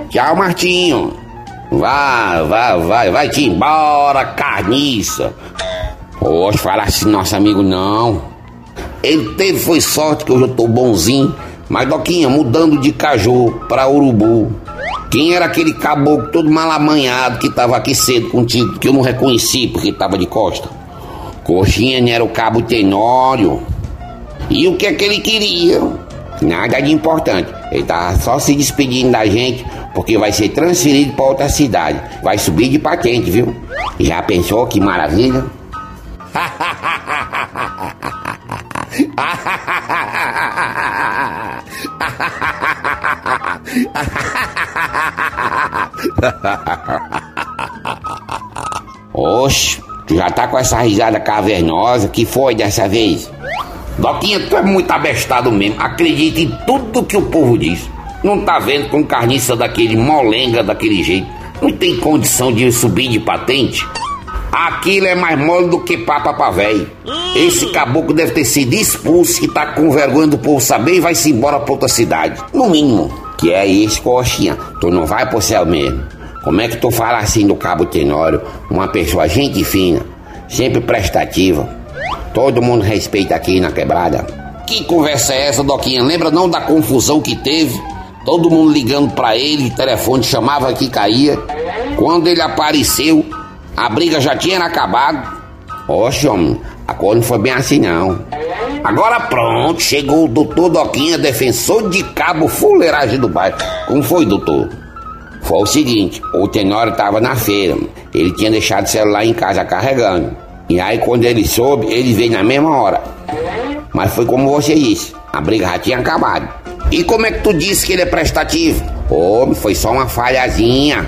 Tchau, Martinho. Vai, vai, vai, vai-te embora, carniça. Poxa, falar assim, nosso amigo não. Ele teve, foi sorte que hoje eu tô bonzinho. Mas, Doquinha, mudando de caju pra urubu. Quem era aquele caboclo todo malamanhado que tava aqui cedo contigo, que eu não reconheci porque tava de costa? Coxinha era o cabo Tenório. E o que é que ele queria? Nada de importante. Ele tava só se despedindo da gente porque vai ser transferido para outra cidade. Vai subir de patente, viu? Já pensou que maravilha? Oxe, já tá com essa risada cavernosa, que foi dessa vez? Doquinha, tu é muito abestado mesmo, acredita em tudo que o povo diz. Não tá vendo com carniça daquele molenga daquele jeito? Não tem condição de subir de patente? Aquilo é mais mole do que papa pra véi. Esse caboclo deve ter sido expulso e tá com vergonha do povo saber e vai se embora pra outra cidade. No mínimo. Que é isso, coxinha. Tu não vai pro céu mesmo. Como é que tu fala assim do cabo Tenório? Uma pessoa gente fina, sempre prestativa. Todo mundo respeita aqui na quebrada. Que conversa é essa, Doquinha? Lembra não da confusão que teve? Todo mundo ligando pra ele, o telefone chamava que caía. Quando ele apareceu, a briga já tinha acabado. Oxe, homem, a coisa não foi bem assim não. Agora pronto, chegou o doutor Doquinha, defensor de cabo fuleiragem do bairro. Como foi, doutor? Foi o seguinte, o Tenório estava na feira, ele tinha deixado o celular em casa carregando. E aí quando ele soube, ele veio na mesma hora. Mas foi como você disse, a briga já tinha acabado. E como é que tu disse que ele é prestativo? Ô, foi só uma falhazinha.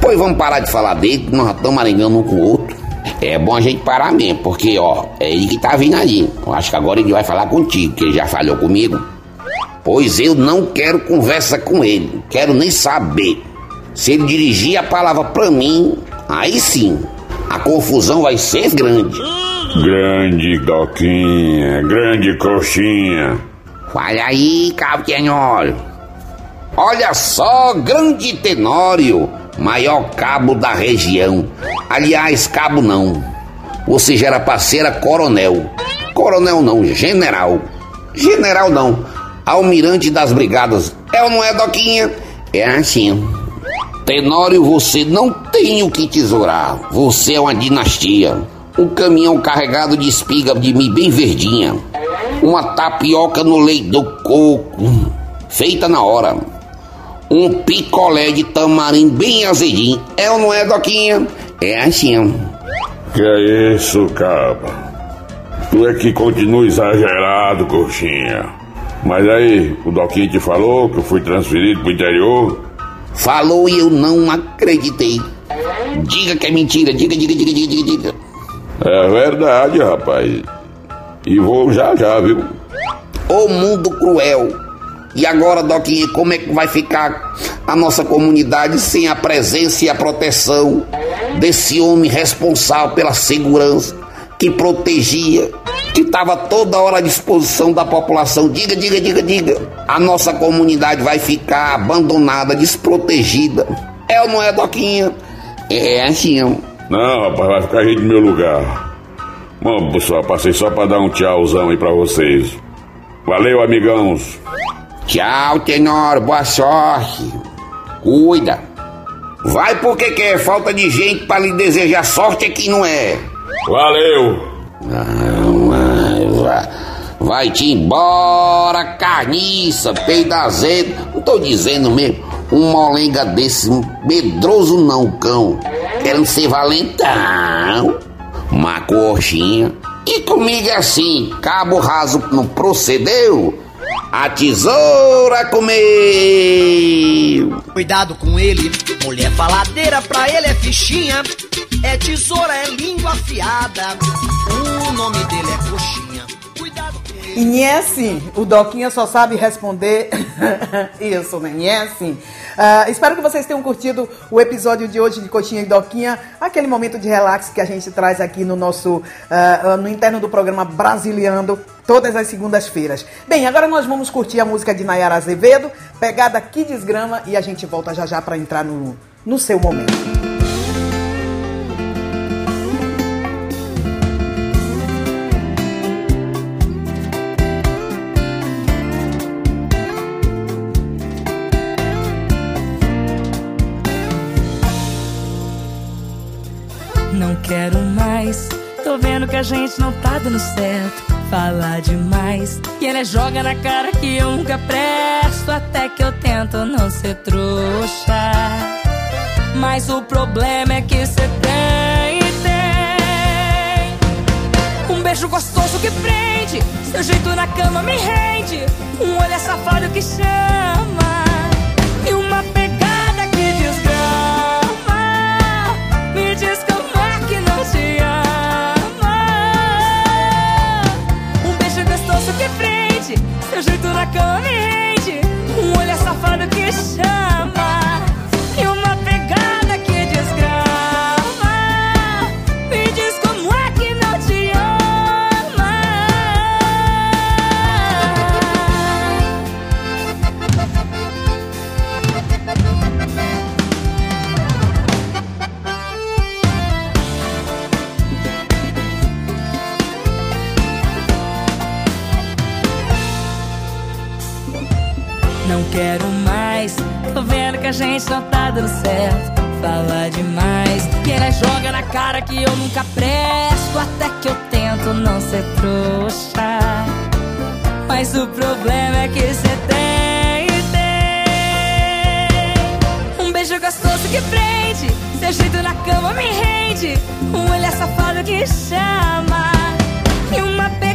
Pois vamos parar de falar dele, nós estamos arengando um com o outro. É bom a gente parar mesmo, porque ó, é ele que tá vindo ali. Eu acho que agora ele vai falar contigo, que ele já falhou comigo. Pois eu não quero conversa com ele, quero nem saber. Se ele dirigir a palavra pra mim, aí sim, a confusão vai ser grande. Grande Doquinha, grande coxinha. Olha aí, cabo Tenório. Olha só, grande Tenório, maior cabo da região. Aliás, cabo não. Você já era parceira coronel. Coronel não, general. General não. Almirante das brigadas. É ou não é, Doquinha? É assim. Tenório, você não tem o que tesourar. Você é uma dinastia. Um caminhão carregado de espiga de mim bem verdinha. Uma tapioca no leite do coco, feita na hora. um picolé de tamarindo bem azedinho. É ou não é, Doquinha? É assim. Que é isso, caba? Tu é que continua exagerado, coxinha. Mas aí, o Doquinha te falou que eu fui transferido pro interior? Falou e eu não acreditei. Diga que é mentira, diga, diga, diga, diga, diga, diga. É verdade, rapaz. E vou já já, viu? Ô mundo cruel. E agora, Doquinha, como é que vai ficar a nossa comunidade sem a presença e a proteção desse homem responsável pela segurança, que protegia, que estava toda hora à disposição da população? Diga, diga, diga, diga. A nossa comunidade vai ficar abandonada, desprotegida. É ou não é, Doquinha? É assim. Não, rapaz, vai ficar aí no meu lugar. Bom, pessoal, passei só pra dar um tchauzão aí pra vocês. Valeu, amigãos. Tchau, Tenor, boa sorte. Cuida. Vai porque quer, falta de gente pra lhe desejar sorte aqui não é. Valeu. Vai, vai, vai te embora, carniça, peido azedo. Não tô dizendo mesmo, um molenga desse, medroso não, cão. Querendo ser valentão. Uma coxinha. E comigo é assim, cabo raso não procedeu? A tesoura comeu. Cuidado com ele, mulher faladeira pra ele é fichinha. É tesoura, é língua afiada. O nome dele é coxinha. Cuidado com ele. E é assim, o Doquinha só sabe responder isso, né? Nem é assim. Ah, espero que vocês tenham curtido o episódio de hoje de Coxinha e Doquinha, aquele momento de relax que a gente traz aqui no nosso, ah, no interno do programa Brasiliando, todas as segundas-feiras. Bem, agora nós vamos curtir a música de Nayara Azevedo, Pegada Que Desgrama, e a gente volta já já para entrar no, no seu momento. Tô vendo que a gente não tá dando certo. Fala demais. E ela joga na cara que eu nunca presto. Até que eu tento não ser trouxa. Mas o problema é que cê tem, tem. Um beijo gostoso que prende. Seu jeito na cama me rende. Um olhar safado que chama. Jeito na cama me rende. Um olhar safado que chama. A gente não tá dando certo. Fala demais. Que ela joga na cara que eu nunca presto. Até que eu tento não ser trouxa. Mas o problema é que cê tem, tem. Um beijo gostoso que prende. Seu jeito na cama me rende. Um olhar safado que chama. E uma pegada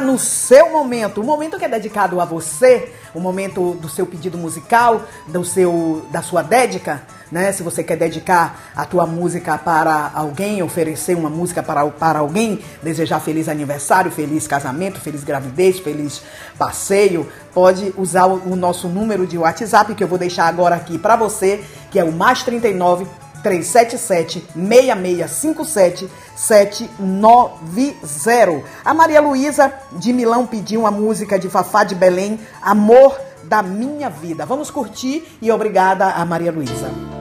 no seu momento, o momento que é dedicado a você, o momento do seu pedido musical, do seu, da sua dédica, né? Se você quer dedicar a tua música para alguém, oferecer uma música para, para alguém, desejar feliz aniversário, feliz casamento, feliz gravidez, feliz passeio, pode usar o, o nosso número de WhatsApp que eu vou deixar agora aqui para você, que é o mais 39 377-6657-790. A Maria Luísa de Milão pediu uma música de Fafá de Belém, Amor da Minha Vida. Vamos curtir e obrigada a Maria Luísa.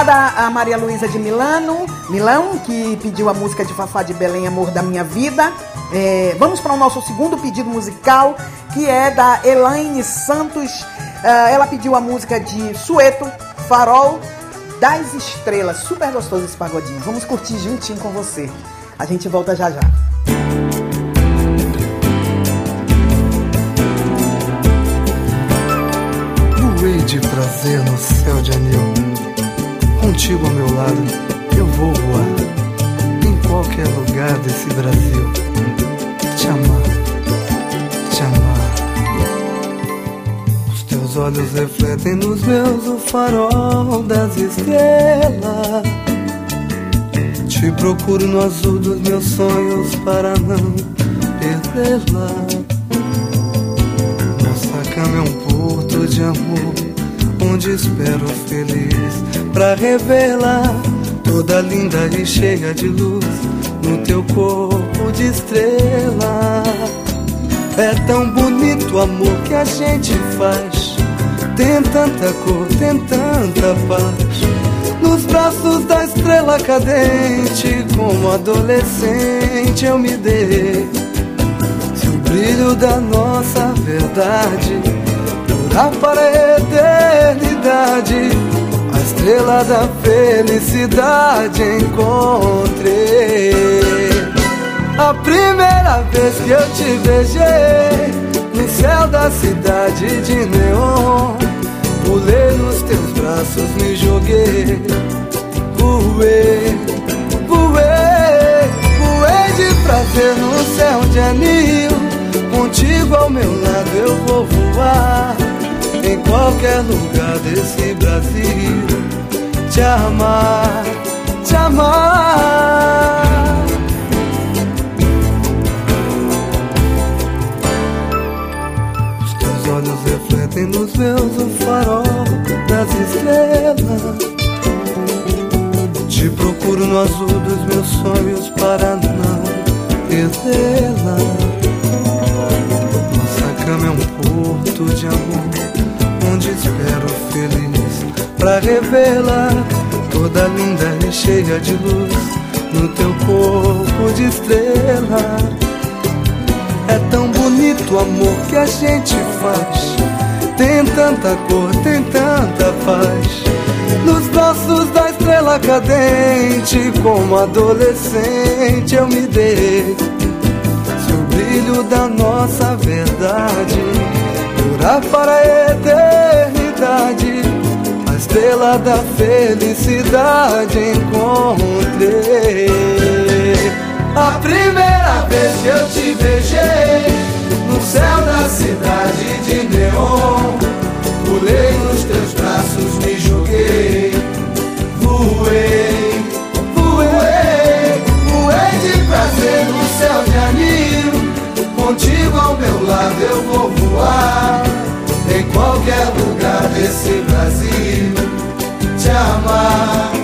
Obrigada a Maria Luísa de Milano, Milão, que pediu a música de Fafá de Belém, Amor da Minha Vida. É, vamos para o nosso segundo pedido musical, que é da Elaine Santos. Ah, ela pediu a música de Sueto, Farol das Estrelas. Super gostoso esse pagodinho. Vamos curtir juntinho com você. A gente volta já já. Voei de prazer no céu de anil. Contigo ao meu lado, eu vou voar. Em qualquer lugar desse Brasil. Te amar, te amar. Os teus olhos refletem nos meus o farol das estrelas. Te procuro no azul dos meus sonhos para não perdê-la. Nossa cama é um porto de amor, onde espero feliz pra revelar toda linda e cheia de luz no teu corpo de estrela. É tão bonito o amor que a gente faz. Tem tanta cor, tem tanta paz. Nos braços da estrela cadente, como adolescente eu me dei. Se o brilho da nossa verdade durar para a eternidade, estrela da felicidade encontrei. A primeira vez que eu te beijei no céu da cidade de neon, pulei nos teus braços, me joguei, voei, voei, voei de prazer no céu de anil. Contigo ao meu lado eu vou voar em qualquer lugar desse Brasil. Te amar, te amar. Os teus olhos refletem nos meus o farol das estrelas. Te procuro no azul dos meus sonhos para não perdê-la. Nossa cama é um porto de amor, onde espero feliz pra revelar toda linda e cheia de luz no teu corpo de estrela. É tão bonito o amor que a gente faz. Tem tanta cor, tem tanta paz. Nos braços da estrela cadente, como adolescente eu me dei. Se o brilho da nossa verdade durar para a eternidade, estrela da felicidade encontrei. A primeira vez que eu te beijei no céu da cidade de neon, pulei nos teus braços, me joguei, voei, voei, voei de prazer no céu de anil. Contigo ao meu lado eu vou voar em qualquer lugar desse Brasil. Amar,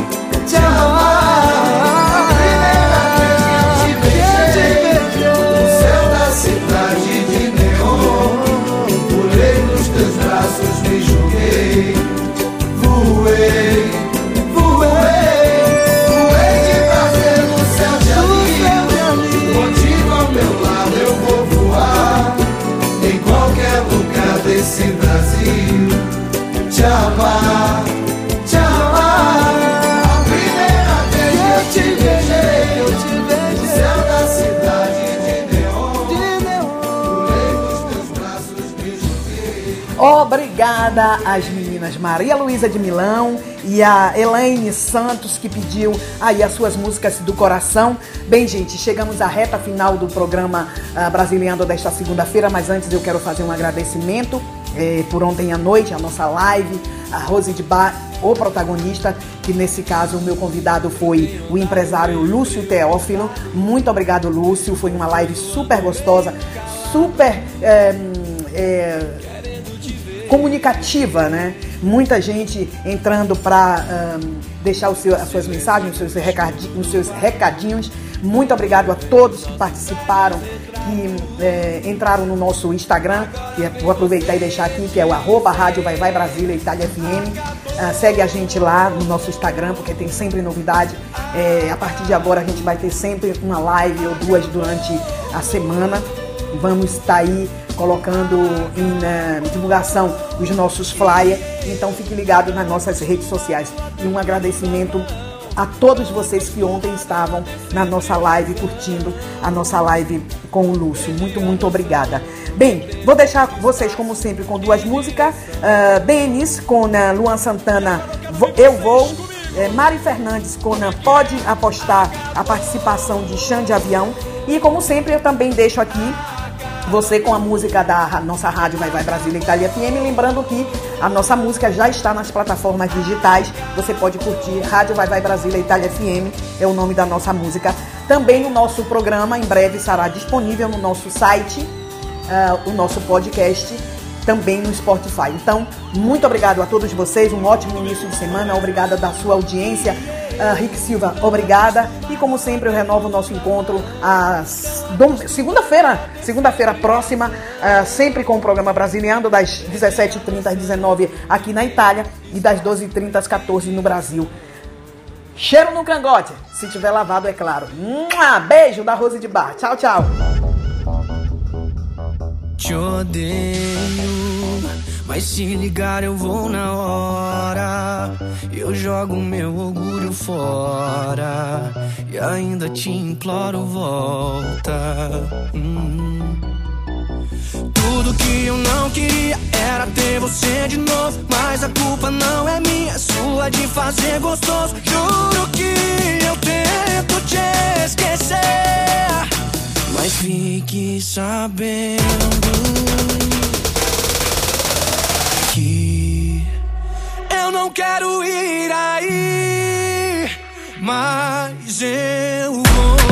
Obrigada às meninas Maria Luísa de Milão e a Elaine Santos que pediu aí as suas músicas do coração. Bem, gente, chegamos à reta final do programa ah, Brasiliano desta segunda-feira, mas antes eu quero fazer um agradecimento eh, por ontem à noite, a nossa live, a Rose de Bar, o protagonista, que nesse caso o meu convidado foi o empresário Lúcio Teófilo. Muito obrigado, Lúcio. Foi uma live super gostosa, super. eh, eh, comunicativa, né? muita gente entrando para deixar o seu, as suas mensagens, os seus, recadinhos, os seus recadinhos. Muito obrigado a todos que participaram, que é, entraram no nosso Instagram, que vou aproveitar e deixar aqui, que é o arroba Rádio Vai Vai Brasília Itália FM. Ah, segue a gente lá no nosso Instagram, porque tem sempre novidade. É, a partir de agora a gente vai ter sempre uma live ou duas durante a semana. Vamos estar aí colocando em né, divulgação os nossos flyers. Então fique ligado nas nossas redes sociais. E um agradecimento a todos vocês que ontem estavam na nossa live curtindo a nossa live com o Lúcio. Muito, muito obrigada. Bem, vou deixar vocês, como sempre, com duas músicas. Uh, Denis com uh, Luan Santana, Eu Vou. Uh, Mari Fernandes com uh, Pode Apostar a participação de Xande Avião. E como sempre, eu também deixo aqui você com a música da nossa rádio Vai Vai Brasília Itália FM. Lembrando que a nossa música já está nas plataformas digitais. Você pode curtir Rádio Vai Vai Brasília Itália FM, é o nome da nossa música. Também o nosso programa em breve estará disponível no nosso site, uh, o nosso podcast também no Spotify. Então, muito obrigado a todos vocês, um ótimo início de semana, obrigada da sua audiência. Uh, Rick Silva, obrigada. E como sempre, eu renovo o nosso encontro segunda-feira, segunda-feira próxima, uh, sempre com o programa Brasiliano, das 17h30 às 19 aqui na Itália e das 12h30 às 14 no Brasil. Cheiro no cangote, se tiver lavado, é claro. Beijo da Rose de Bar. Tchau, tchau. Te odeio, mas se ligar eu vou na hora. Eu jogo meu orgulho fora e ainda te imploro volta. Hum. Tudo que eu não queria era ter você de novo. Mas a culpa não é minha, é sua de fazer gostoso. Juro que eu tento te esquecer. Mas fique sabendo não quero ir aí, mas eu vou.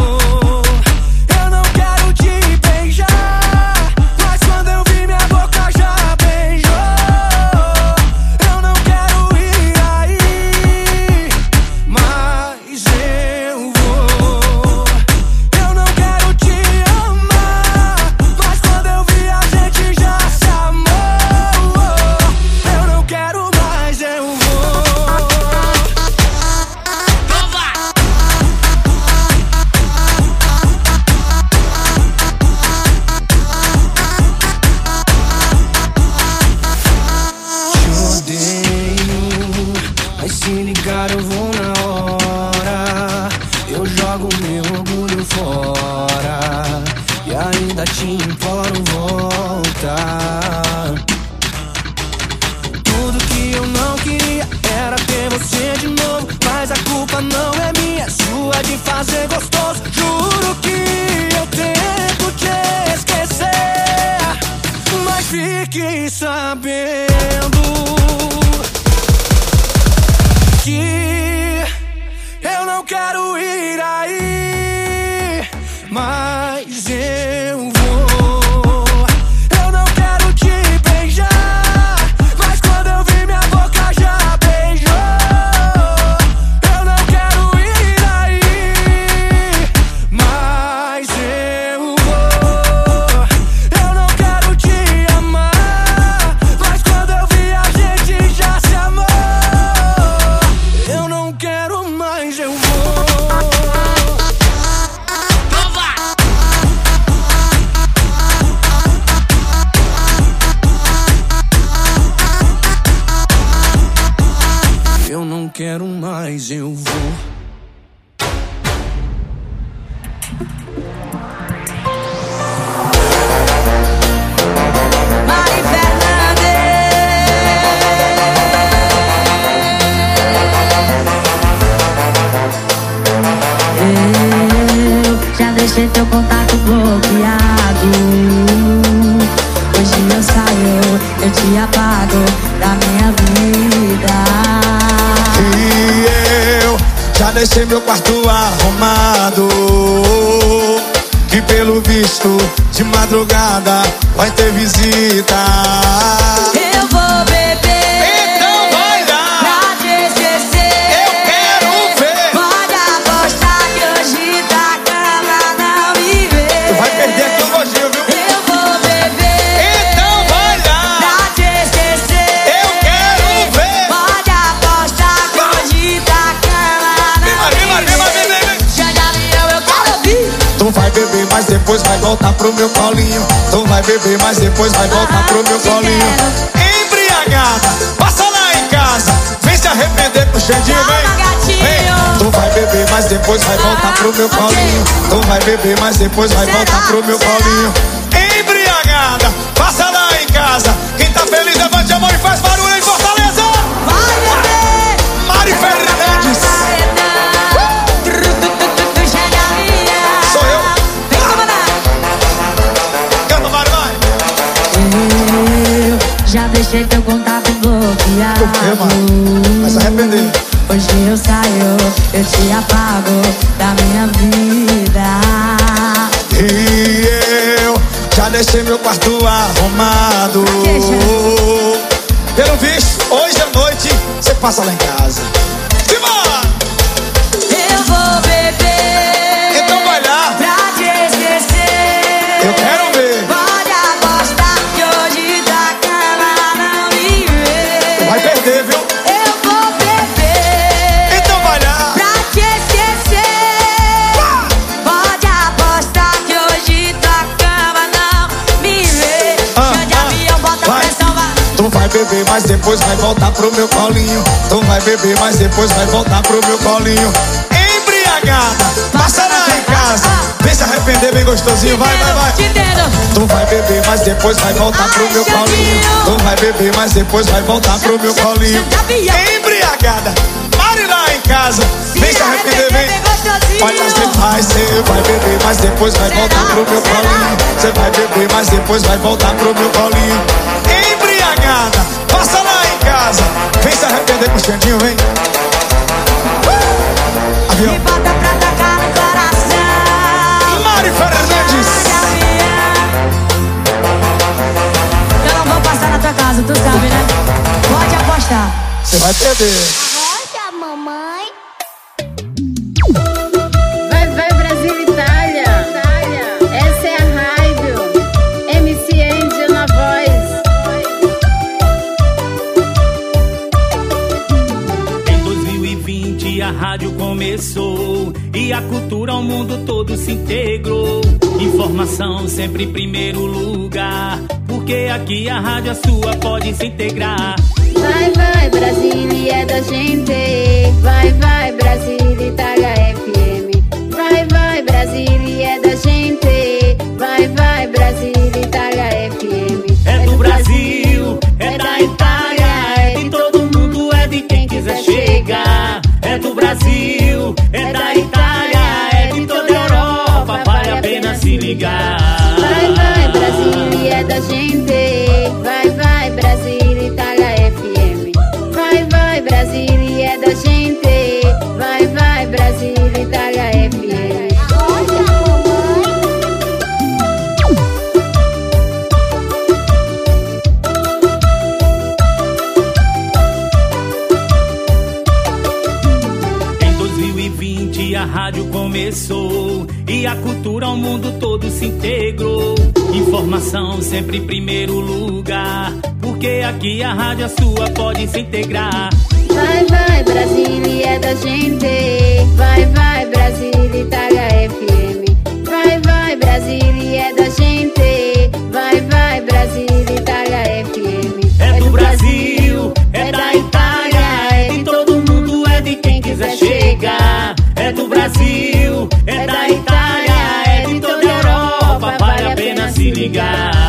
Aí, depois vai voltar pro meu colinho. Tu vai beber, mas depois vai voltar pro meu colinho. Embriagada, passa lá em casa. Quem tá feliz, levante a mão e faz barulho em Fortaleza. Vai beber. Mari Fernandes. Sou eu. Canta, Mari, vai. Eu já deixei teu contato bloqueado. Por quê, mano? Vai se arrepender. Hoje eu saio, deixei meu quarto arrumado. Pelo visto, hoje à noite você passa lá em casa. Beber, mas depois vai voltar pro meu colinho. Tu vai beber, mas depois vai voltar pro meu colinho. Embriagada, passa lá em casa. Vem se arrepender bem gostosinho, vai, vai, vai. Tu vai beber, mas depois vai voltar pro meu colinho. Tu vai beber, mas depois vai voltar pro meu colinho. Embriagada, pare lá em casa. Vem se arrepender, vem. Olha, você vai, você vai beber, mas depois vai voltar pro meu colinho. Você vai beber, mas depois vai voltar pro meu colinho. Passa lá em casa. Vem se arrepender com o Xandinho, vem. Avião. Me bota pra tocar no coração. Mari Fernandes. Eu não vou passar na tua casa, tu sabe, né? Pode apostar. Você vai perder. E a cultura ao mundo todo se integrou. Informação sempre em primeiro lugar, porque aqui a rádio a sua pode se integrar. Vai, vai, Brasília é da gente. Vai, vai, Brasília, Itália FM. Vai, vai, Brasília ligar. Vai, vai, Brasília é da gente. Vai, vai, Brasília, Itália FM. Vai, vai, Brasília é da gente. Vai, vai, Brasília, Itália FM. Em 2020 a rádio começou e a cultura ao mundo todo. Informação sempre em primeiro lugar, porque aqui a rádio a sua pode se integrar. Vai, vai, Brasília é da gente. Vai, vai, Brasília, Itália FM. Vai, vai, Brasília é da gente. Brasil,